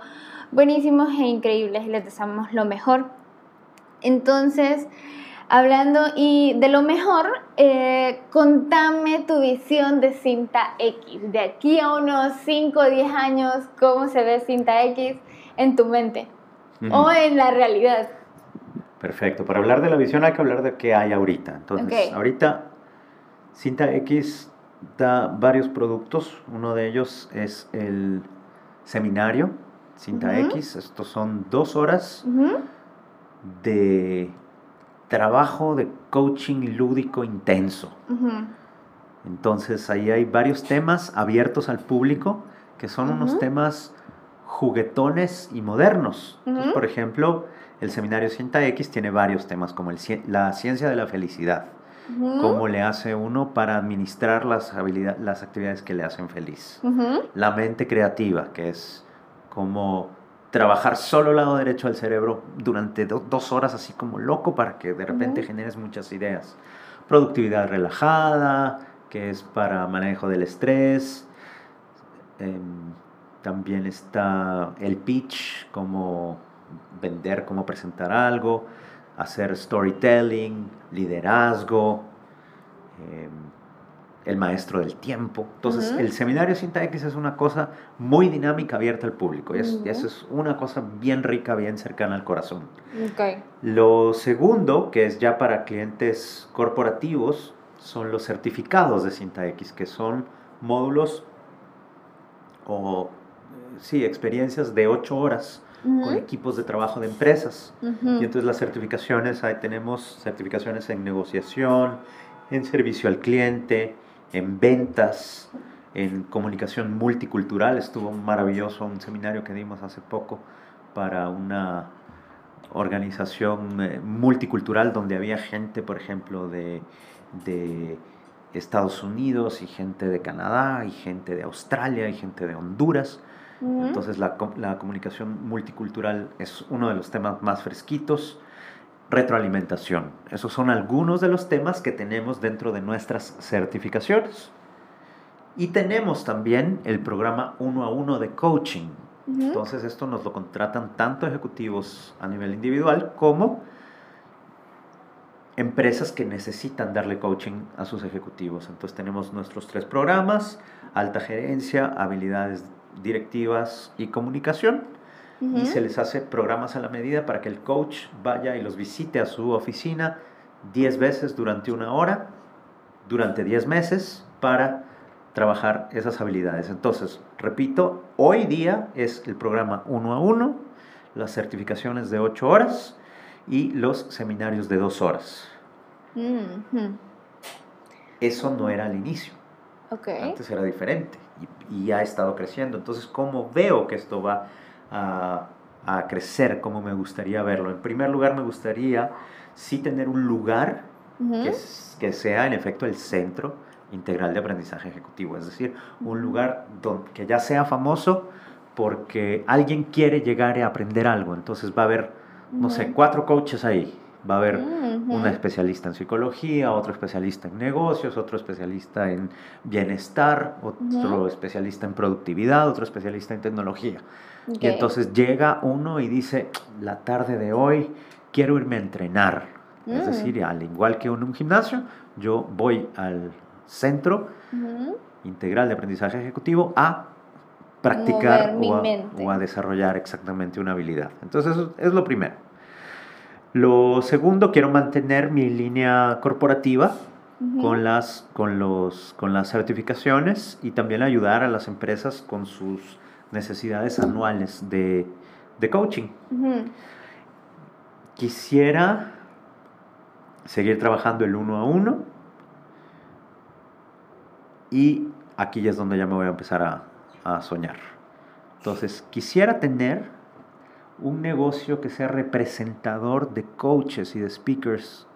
buenísimos e increíbles y les deseamos lo mejor. Entonces, hablando y de lo mejor, eh, contame tu visión de cinta X. De aquí a unos 5 o 10 años, ¿cómo se ve cinta X en tu mente? O en la realidad. Perfecto. Para hablar de la visión hay que hablar de qué hay ahorita. Entonces, ahorita cinta X da varios productos. Uno de ellos es el seminario cinta X. Estos son dos horas de trabajo de coaching lúdico intenso. Entonces ahí hay varios temas abiertos al público que son unos temas juguetones y modernos. por ejemplo, el seminario Cinta X tiene varios temas como el, la ciencia de la felicidad, cómo le hace uno para administrar las, las actividades que le hacen feliz. La mente creativa, que es como trabajar solo el lado derecho del cerebro durante dos horas así como loco para que de repente generes muchas ideas. Productividad relajada, que es para manejo del estrés. Em, también está el pitch, como vender, cómo presentar algo, hacer storytelling, liderazgo. Em, el maestro del tiempo. Entonces, el seminario Cinta X es una cosa muy dinámica, abierta al público. Y, eso es una cosa bien rica, bien cercana al corazón. Lo segundo, que es ya para clientes corporativos, son los certificados de Cinta X, que son módulos o, sí, experiencias de ocho horas con equipos de trabajo de empresas. Y entonces las certificaciones, ahí tenemos certificaciones en negociación, en servicio al cliente, en ventas, en comunicación multicultural. Estuvo maravilloso un seminario que dimos hace poco para una organización eh, multicultural donde había gente, por ejemplo, de, Estados Unidos y gente de Canadá y gente de Australia y gente de Honduras. Entonces la, la, comunicación multicultural es uno de los temas más fresquitos retroalimentación. Esos son algunos de los temas que tenemos dentro de nuestras certificaciones. Y tenemos también el programa uno a uno de coaching, Entonces esto nos lo contratan tanto ejecutivos a nivel individual como empresas que necesitan darle coaching a sus ejecutivos. Entonces tenemos nuestros tres programas, alta gerencia, habilidades directivas y comunicación. Y se les hace programas a la medida para que el coach vaya y los visite a su oficina 10 veces durante una hora, durante 10 meses, para trabajar esas habilidades. Entonces, repito, hoy día es el programa uno a uno, las certificaciones de 8 horas y los seminarios de 2 horas. Eso no era al inicio. Antes era diferente y, y, ha estado creciendo. Entonces, ¿cómo veo que esto va a, a, crecer? ¿Cómo me gustaría verlo? En primer lugar, me gustaría sí tener un lugar que, que, sea en efecto el centro integral de aprendizaje ejecutivo. Es decir, un lugar donde, que ya sea famoso porque alguien quiere llegar a aprender algo. Entonces va a haber, no sé, cuatro coaches ahí Va a haber una especialista en psicología, otro especialista en negocios, otro especialista en bienestar, otro especialista en productividad, otro especialista en tecnología. Y entonces llega uno y dice, la tarde de hoy quiero irme a entrenar. Es mm. decir, al igual que en un gimnasio, yo voy al centro integral de aprendizaje ejecutivo a practicar o a, o a, desarrollar exactamente una habilidad. Entonces, eso es lo primero. Lo segundo, quiero mantener mi línea corporativa con, las, con, los, con las certificaciones y también ayudar a las empresas con sus necesidades anuales de, de coaching. Quisiera seguir trabajando el uno a uno y aquí ya es donde ya me voy a empezar a, a soñar. Entonces, quisiera tener un negocio que sea representador de coaches y de speakers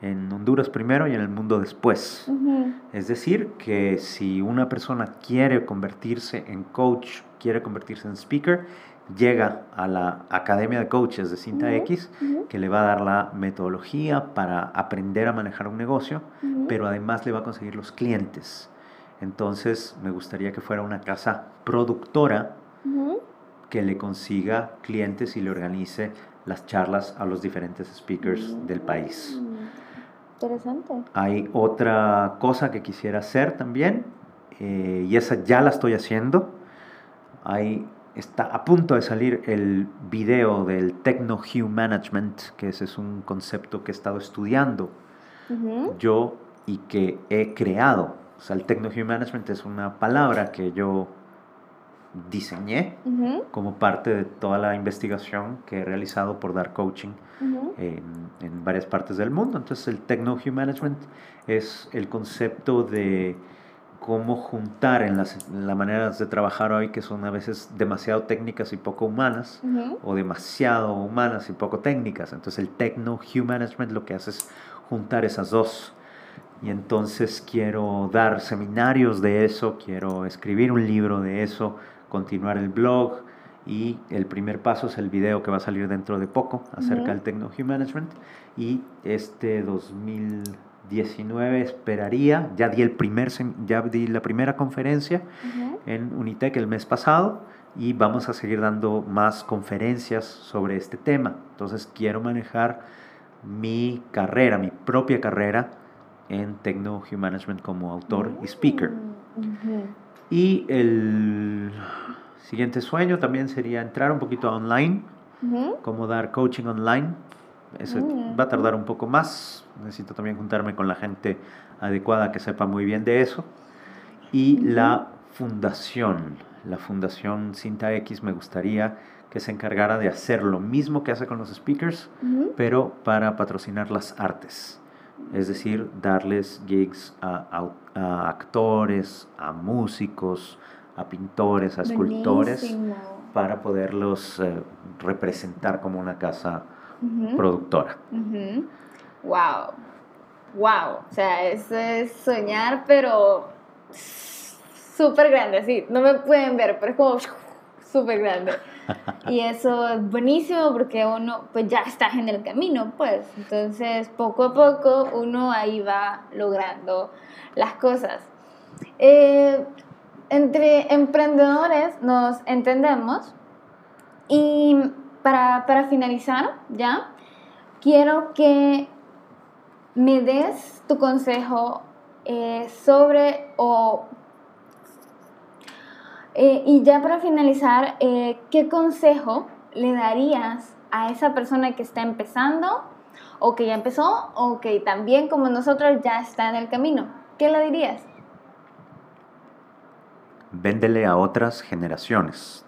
en Honduras primero y en el mundo después. Es decir, que si una persona quiere convertirse en coach, quiere convertirse en speaker, llega a la Academia de Coaches de Cinta X, que le va a dar la metodología para aprender a manejar un negocio, pero además le va a conseguir los clientes. Entonces, me gustaría que fuera una casa productora que le consiga clientes y le organice las charlas a los diferentes speakers del país. Interesante. Hay otra cosa que quisiera hacer también, eh, y esa ya la estoy haciendo. Ahí está a punto de salir el video del Techno Hue Management, que ese es un concepto que he estado estudiando yo y que he creado. O sea, el Techno Hue Management es una palabra que yo diseñé como parte de toda la investigación que he realizado por dar coaching en, en, varias partes del mundo. Entonces el Techno Hue Management es el concepto de cómo juntar en las, maneras de trabajar hoy que son a veces demasiado técnicas y poco humanas o demasiado humanas y poco técnicas. Entonces el Techno Hue Management lo que hace es juntar esas dos. Y entonces quiero dar seminarios de eso, quiero escribir un libro de eso, continuar el blog y el primer paso es el video que va a salir dentro de poco acerca del Technology Management y este 2019 esperaría, ya di, el primer, ya di la primera conferencia en Unitec el mes pasado y vamos a seguir dando más conferencias sobre este tema. Entonces quiero manejar mi carrera, mi propia carrera en Technology Management como autor y speaker. Y el siguiente sueño también sería entrar un poquito online, como dar coaching online. Eso va a tardar un poco más. Necesito también juntarme con la gente adecuada que sepa muy bien de eso. Y la fundación, la fundación Cinta X me gustaría que se encargara de hacer lo mismo que hace con los speakers, pero para patrocinar las artes es decir, darles gigs a, actores, a músicos, a pintores, a escultores, para poderlos eh, representar como una casa productora. Wow, wow, o sea, eso es soñar, pero súper grande, sí, no me pueden ver, pero es como súper grande. Y eso es buenísimo porque uno pues ya está en el camino, pues. Entonces, poco a poco uno ahí va logrando las cosas. Eh, entre emprendedores nos entendemos y para, para finalizar, ¿ya? Quiero que me des tu consejo eh, sobre o... Eh, y ya para finalizar, eh, ¿qué consejo le darías a esa persona que está empezando o que ya empezó o que también como nosotros ya está en el camino? ¿Qué le dirías? Véndele a otras generaciones.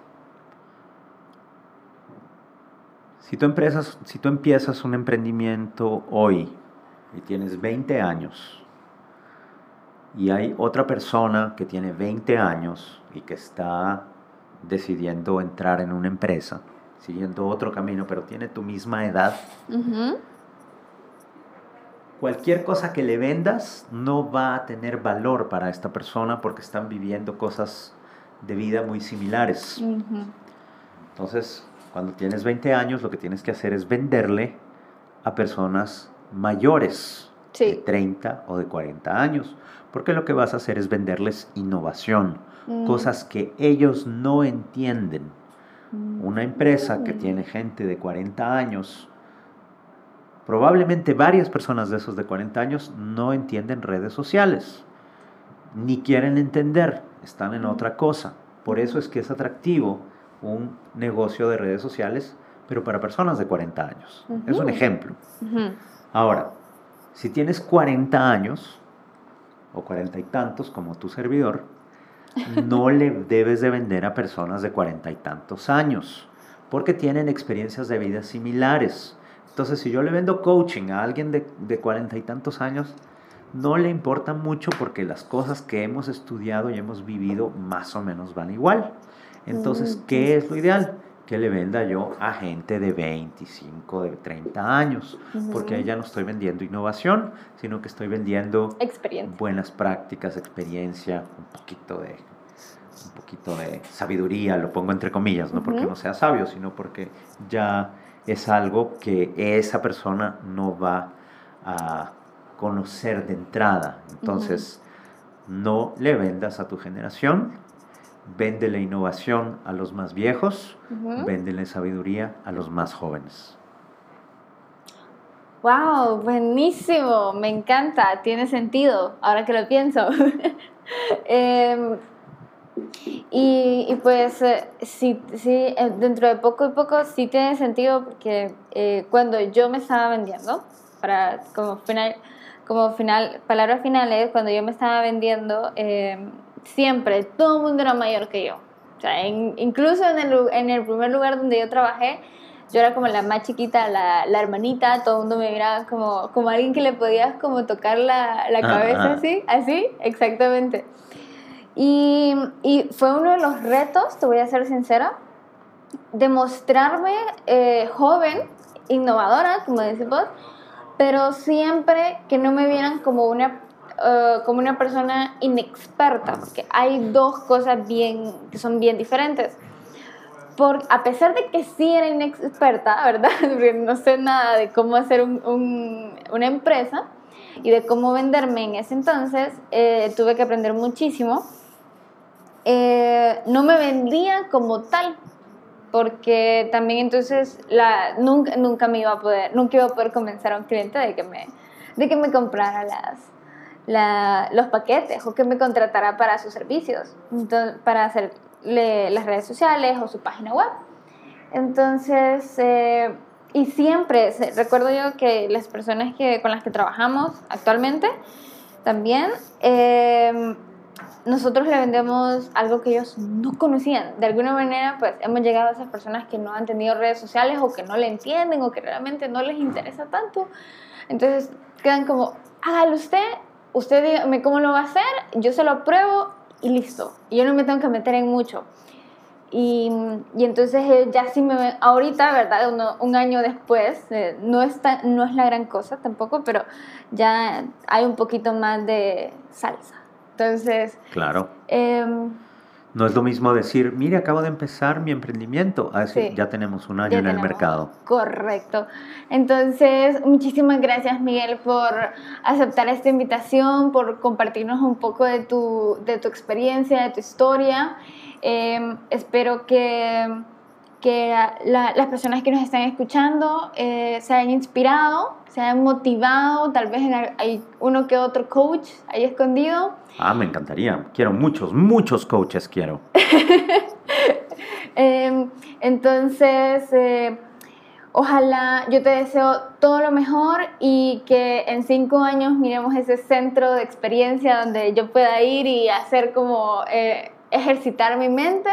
Si tú, si tú empiezas un emprendimiento hoy y tienes 20 años y hay otra persona que tiene 20 años y que está decidiendo entrar en una empresa, siguiendo otro camino, pero tiene tu misma edad, cualquier cosa que le vendas no va a tener valor para esta persona porque están viviendo cosas de vida muy similares. Entonces, cuando tienes 20 años, lo que tienes que hacer es venderle a personas mayores de 30 o de 40 años, porque lo que vas a hacer es venderles innovación, mm. cosas que ellos no entienden. Mm. Una empresa que tiene gente de 40 años, probablemente varias personas de esos de 40 años no entienden redes sociales, ni quieren entender, están en mm. otra cosa. Por eso es que es atractivo un negocio de redes sociales, pero para personas de 40 años. Es un ejemplo. Ahora, si tienes 40 años, o 40 y tantos como tu servidor, no le debes de vender a personas de 40 y tantos años, porque tienen experiencias de vida similares. Entonces, si yo le vendo coaching a alguien de, de 40 y tantos años, no le importa mucho porque las cosas que hemos estudiado y hemos vivido más o menos van igual. Entonces, mm, ¿qué es lo ideal? Que le venda yo a gente de 25, de 30 años, porque ahí ya no estoy vendiendo innovación, sino que estoy vendiendo buenas prácticas, experiencia, un poquito de un poquito de sabiduría, lo pongo entre comillas, no porque no sea sabio, sino porque ya es algo que esa persona no va a conocer de entrada. Entonces, no le vendas a tu generación, vende la innovación a los más viejos, vende la sabiduría a los más jóvenes. ¡Wow! Buenísimo, me encanta, tiene sentido, ahora que lo pienso. Em, y, pues eh, sí, sí, eh, dentro de poco y poco sí tiene sentido porque eh, cuando yo me estaba vendiendo, para como final, como final, palabras finales, cuando yo me estaba vendiendo, em, siempre, todo el mundo era mayor que yo. O sea, incluso en el, en el, primer lugar donde yo trabajé, yo era como la más chiquita, la, la hermanita, todo el mundo me miraba como, como alguien que le podías como tocar la, la cabeza así, así, exactamente. Y, y, fue uno de los retos, te voy a ser sincera, demostrarme eh, joven, innovadora, como decís vos, pero siempre que no me vieran como una eh, como una persona inexperta, porque hay dos cosas bien, que son bien diferentes. Por, a pesar de que sí era inexperta, ¿verdad? no sé nada de cómo hacer un, una empresa y de cómo venderme en ese entonces, eh, tuve que aprender muchísimo. Eh, no me vendía como tal, porque también entonces la, nunca, nunca me iba a poder, nunca iba a poder convencer a un cliente de que me, de que me comprara las, los paquetes o que me contratará para sus servicios, para hacer las redes sociales o su página web. Entonces, eh, y siempre, recuerdo yo que las personas que, con las que trabajamos actualmente, también, eh, nosotros le vendemos algo que ellos no conocían. De alguna manera, pues hemos llegado a esas personas que no han tenido redes sociales o que no le entienden o que realmente no les interesa tanto. Entonces quedan como, hágalo usted usted dígame cómo lo va a hacer, yo se lo pruebo y listo. Y yo no me tengo que meter en mucho. Y, y entonces eh, ya sí me ahorita, ¿verdad? un año después, eh, no, está, no es la gran cosa tampoco, pero ya hay un poquito más de salsa. Entonces... Claro. Em, No es lo mismo decir, mire, acabo de empezar mi emprendimiento, a decir, Sí. ya tenemos un año en el mercado. Correcto. Entonces, muchísimas gracias Miguel por aceptar esta invitación, por compartirnos un poco de tu, de tu experiencia, de tu historia. Eh, espero que, que la- las personas que nos están escuchando eh, se hayan inspirado, se hayan motivado, tal vez hay uno que otro coach ahí escondido. Ah, me encantaría. Quiero muchos, muchos coaches quiero. Eh, entonces, eh, ojalá yo te deseo todo lo mejor y que en cinco años miremos ese centro de experiencia donde yo pueda ir y hacer como eh, ejercitar mi mente.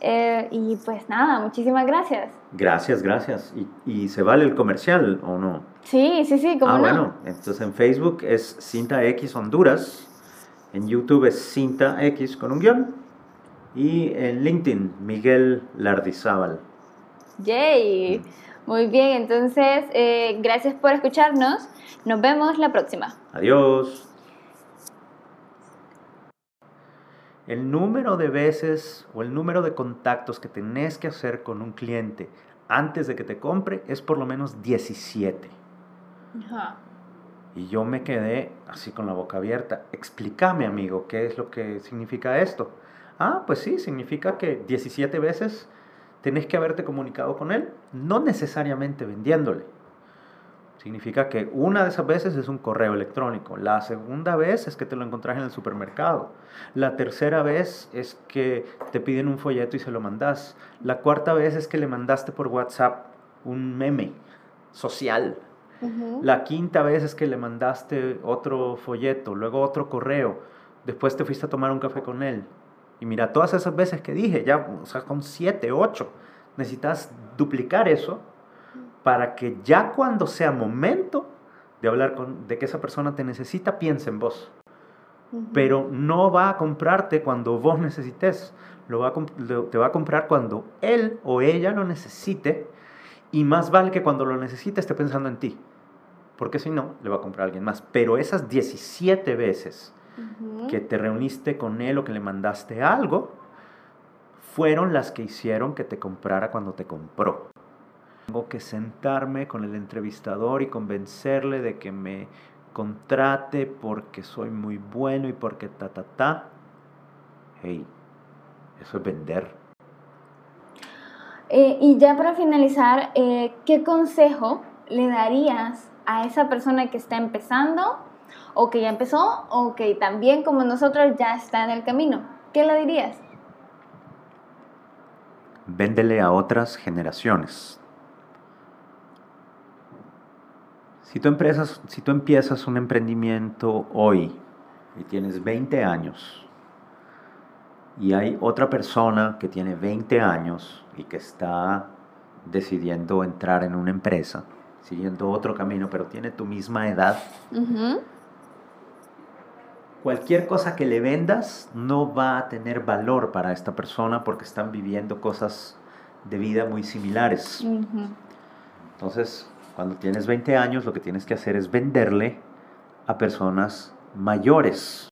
Eh, y pues nada, muchísimas gracias. Gracias, gracias. ¿Y, y se vale el comercial o no? Sí, sí, sí, como ah, no. bueno, entonces en Facebook es Cinta X Honduras, en YouTube es Cinta X con un guion y en LinkedIn Miguel Lardizábal. Yay. Muy bien, entonces eh, gracias por escucharnos. Nos vemos la próxima. Adiós. El número de veces o el número de contactos que tenés que hacer con un cliente antes de que te compre es por lo menos 17. Ajá. Y yo me quedé así con la boca abierta. Explícame, amigo, ¿qué es lo que significa esto? Ah, pues sí, significa que 17 veces tenés que haberte comunicado con él, no necesariamente vendiéndole. Significa que una de esas veces es un correo electrónico, la segunda vez es que te lo encontrás en el supermercado, la tercera vez es que te piden un folleto y se lo mandas, la cuarta vez es que le mandaste por WhatsApp un meme social, la quinta vez es que le mandaste otro folleto, luego otro correo, después te fuiste a tomar un café con él. Y mira, todas esas veces que dije, ya, o sea, con siete, ocho, necesitas duplicar eso para que ya cuando sea momento de hablar con, de que esa persona te necesita, piense en vos. Pero no va a comprarte cuando vos necesites, lo va a te va a comprar cuando él o ella lo necesite y más vale que cuando lo necesite esté pensando en ti. Porque si no, le va a comprar a alguien más. Pero esas 17 veces que te reuniste con él o que le mandaste algo, fueron las que hicieron que te comprara cuando te compró. Tengo que sentarme con el entrevistador y convencerle de que me contrate porque soy muy bueno y porque ta, ta, ta. Hey, eso es vender. Eh, y ya para finalizar, eh, ¿qué consejo le darías a esa persona que está empezando o que ya empezó o que también como nosotros ya está en el camino? ¿Qué le dirías? Véndele a otras generaciones. Si tú, empresas, si tú empiezas un emprendimiento hoy y tienes 20 años y hay otra persona que tiene 20 años y que está decidiendo entrar en una empresa, siguiendo otro camino, pero tiene tu misma edad, cualquier cosa que le vendas no va a tener valor para esta persona porque están viviendo cosas de vida muy similares. Entonces, cuando tienes 20 años, lo que tienes que hacer es venderle a personas mayores.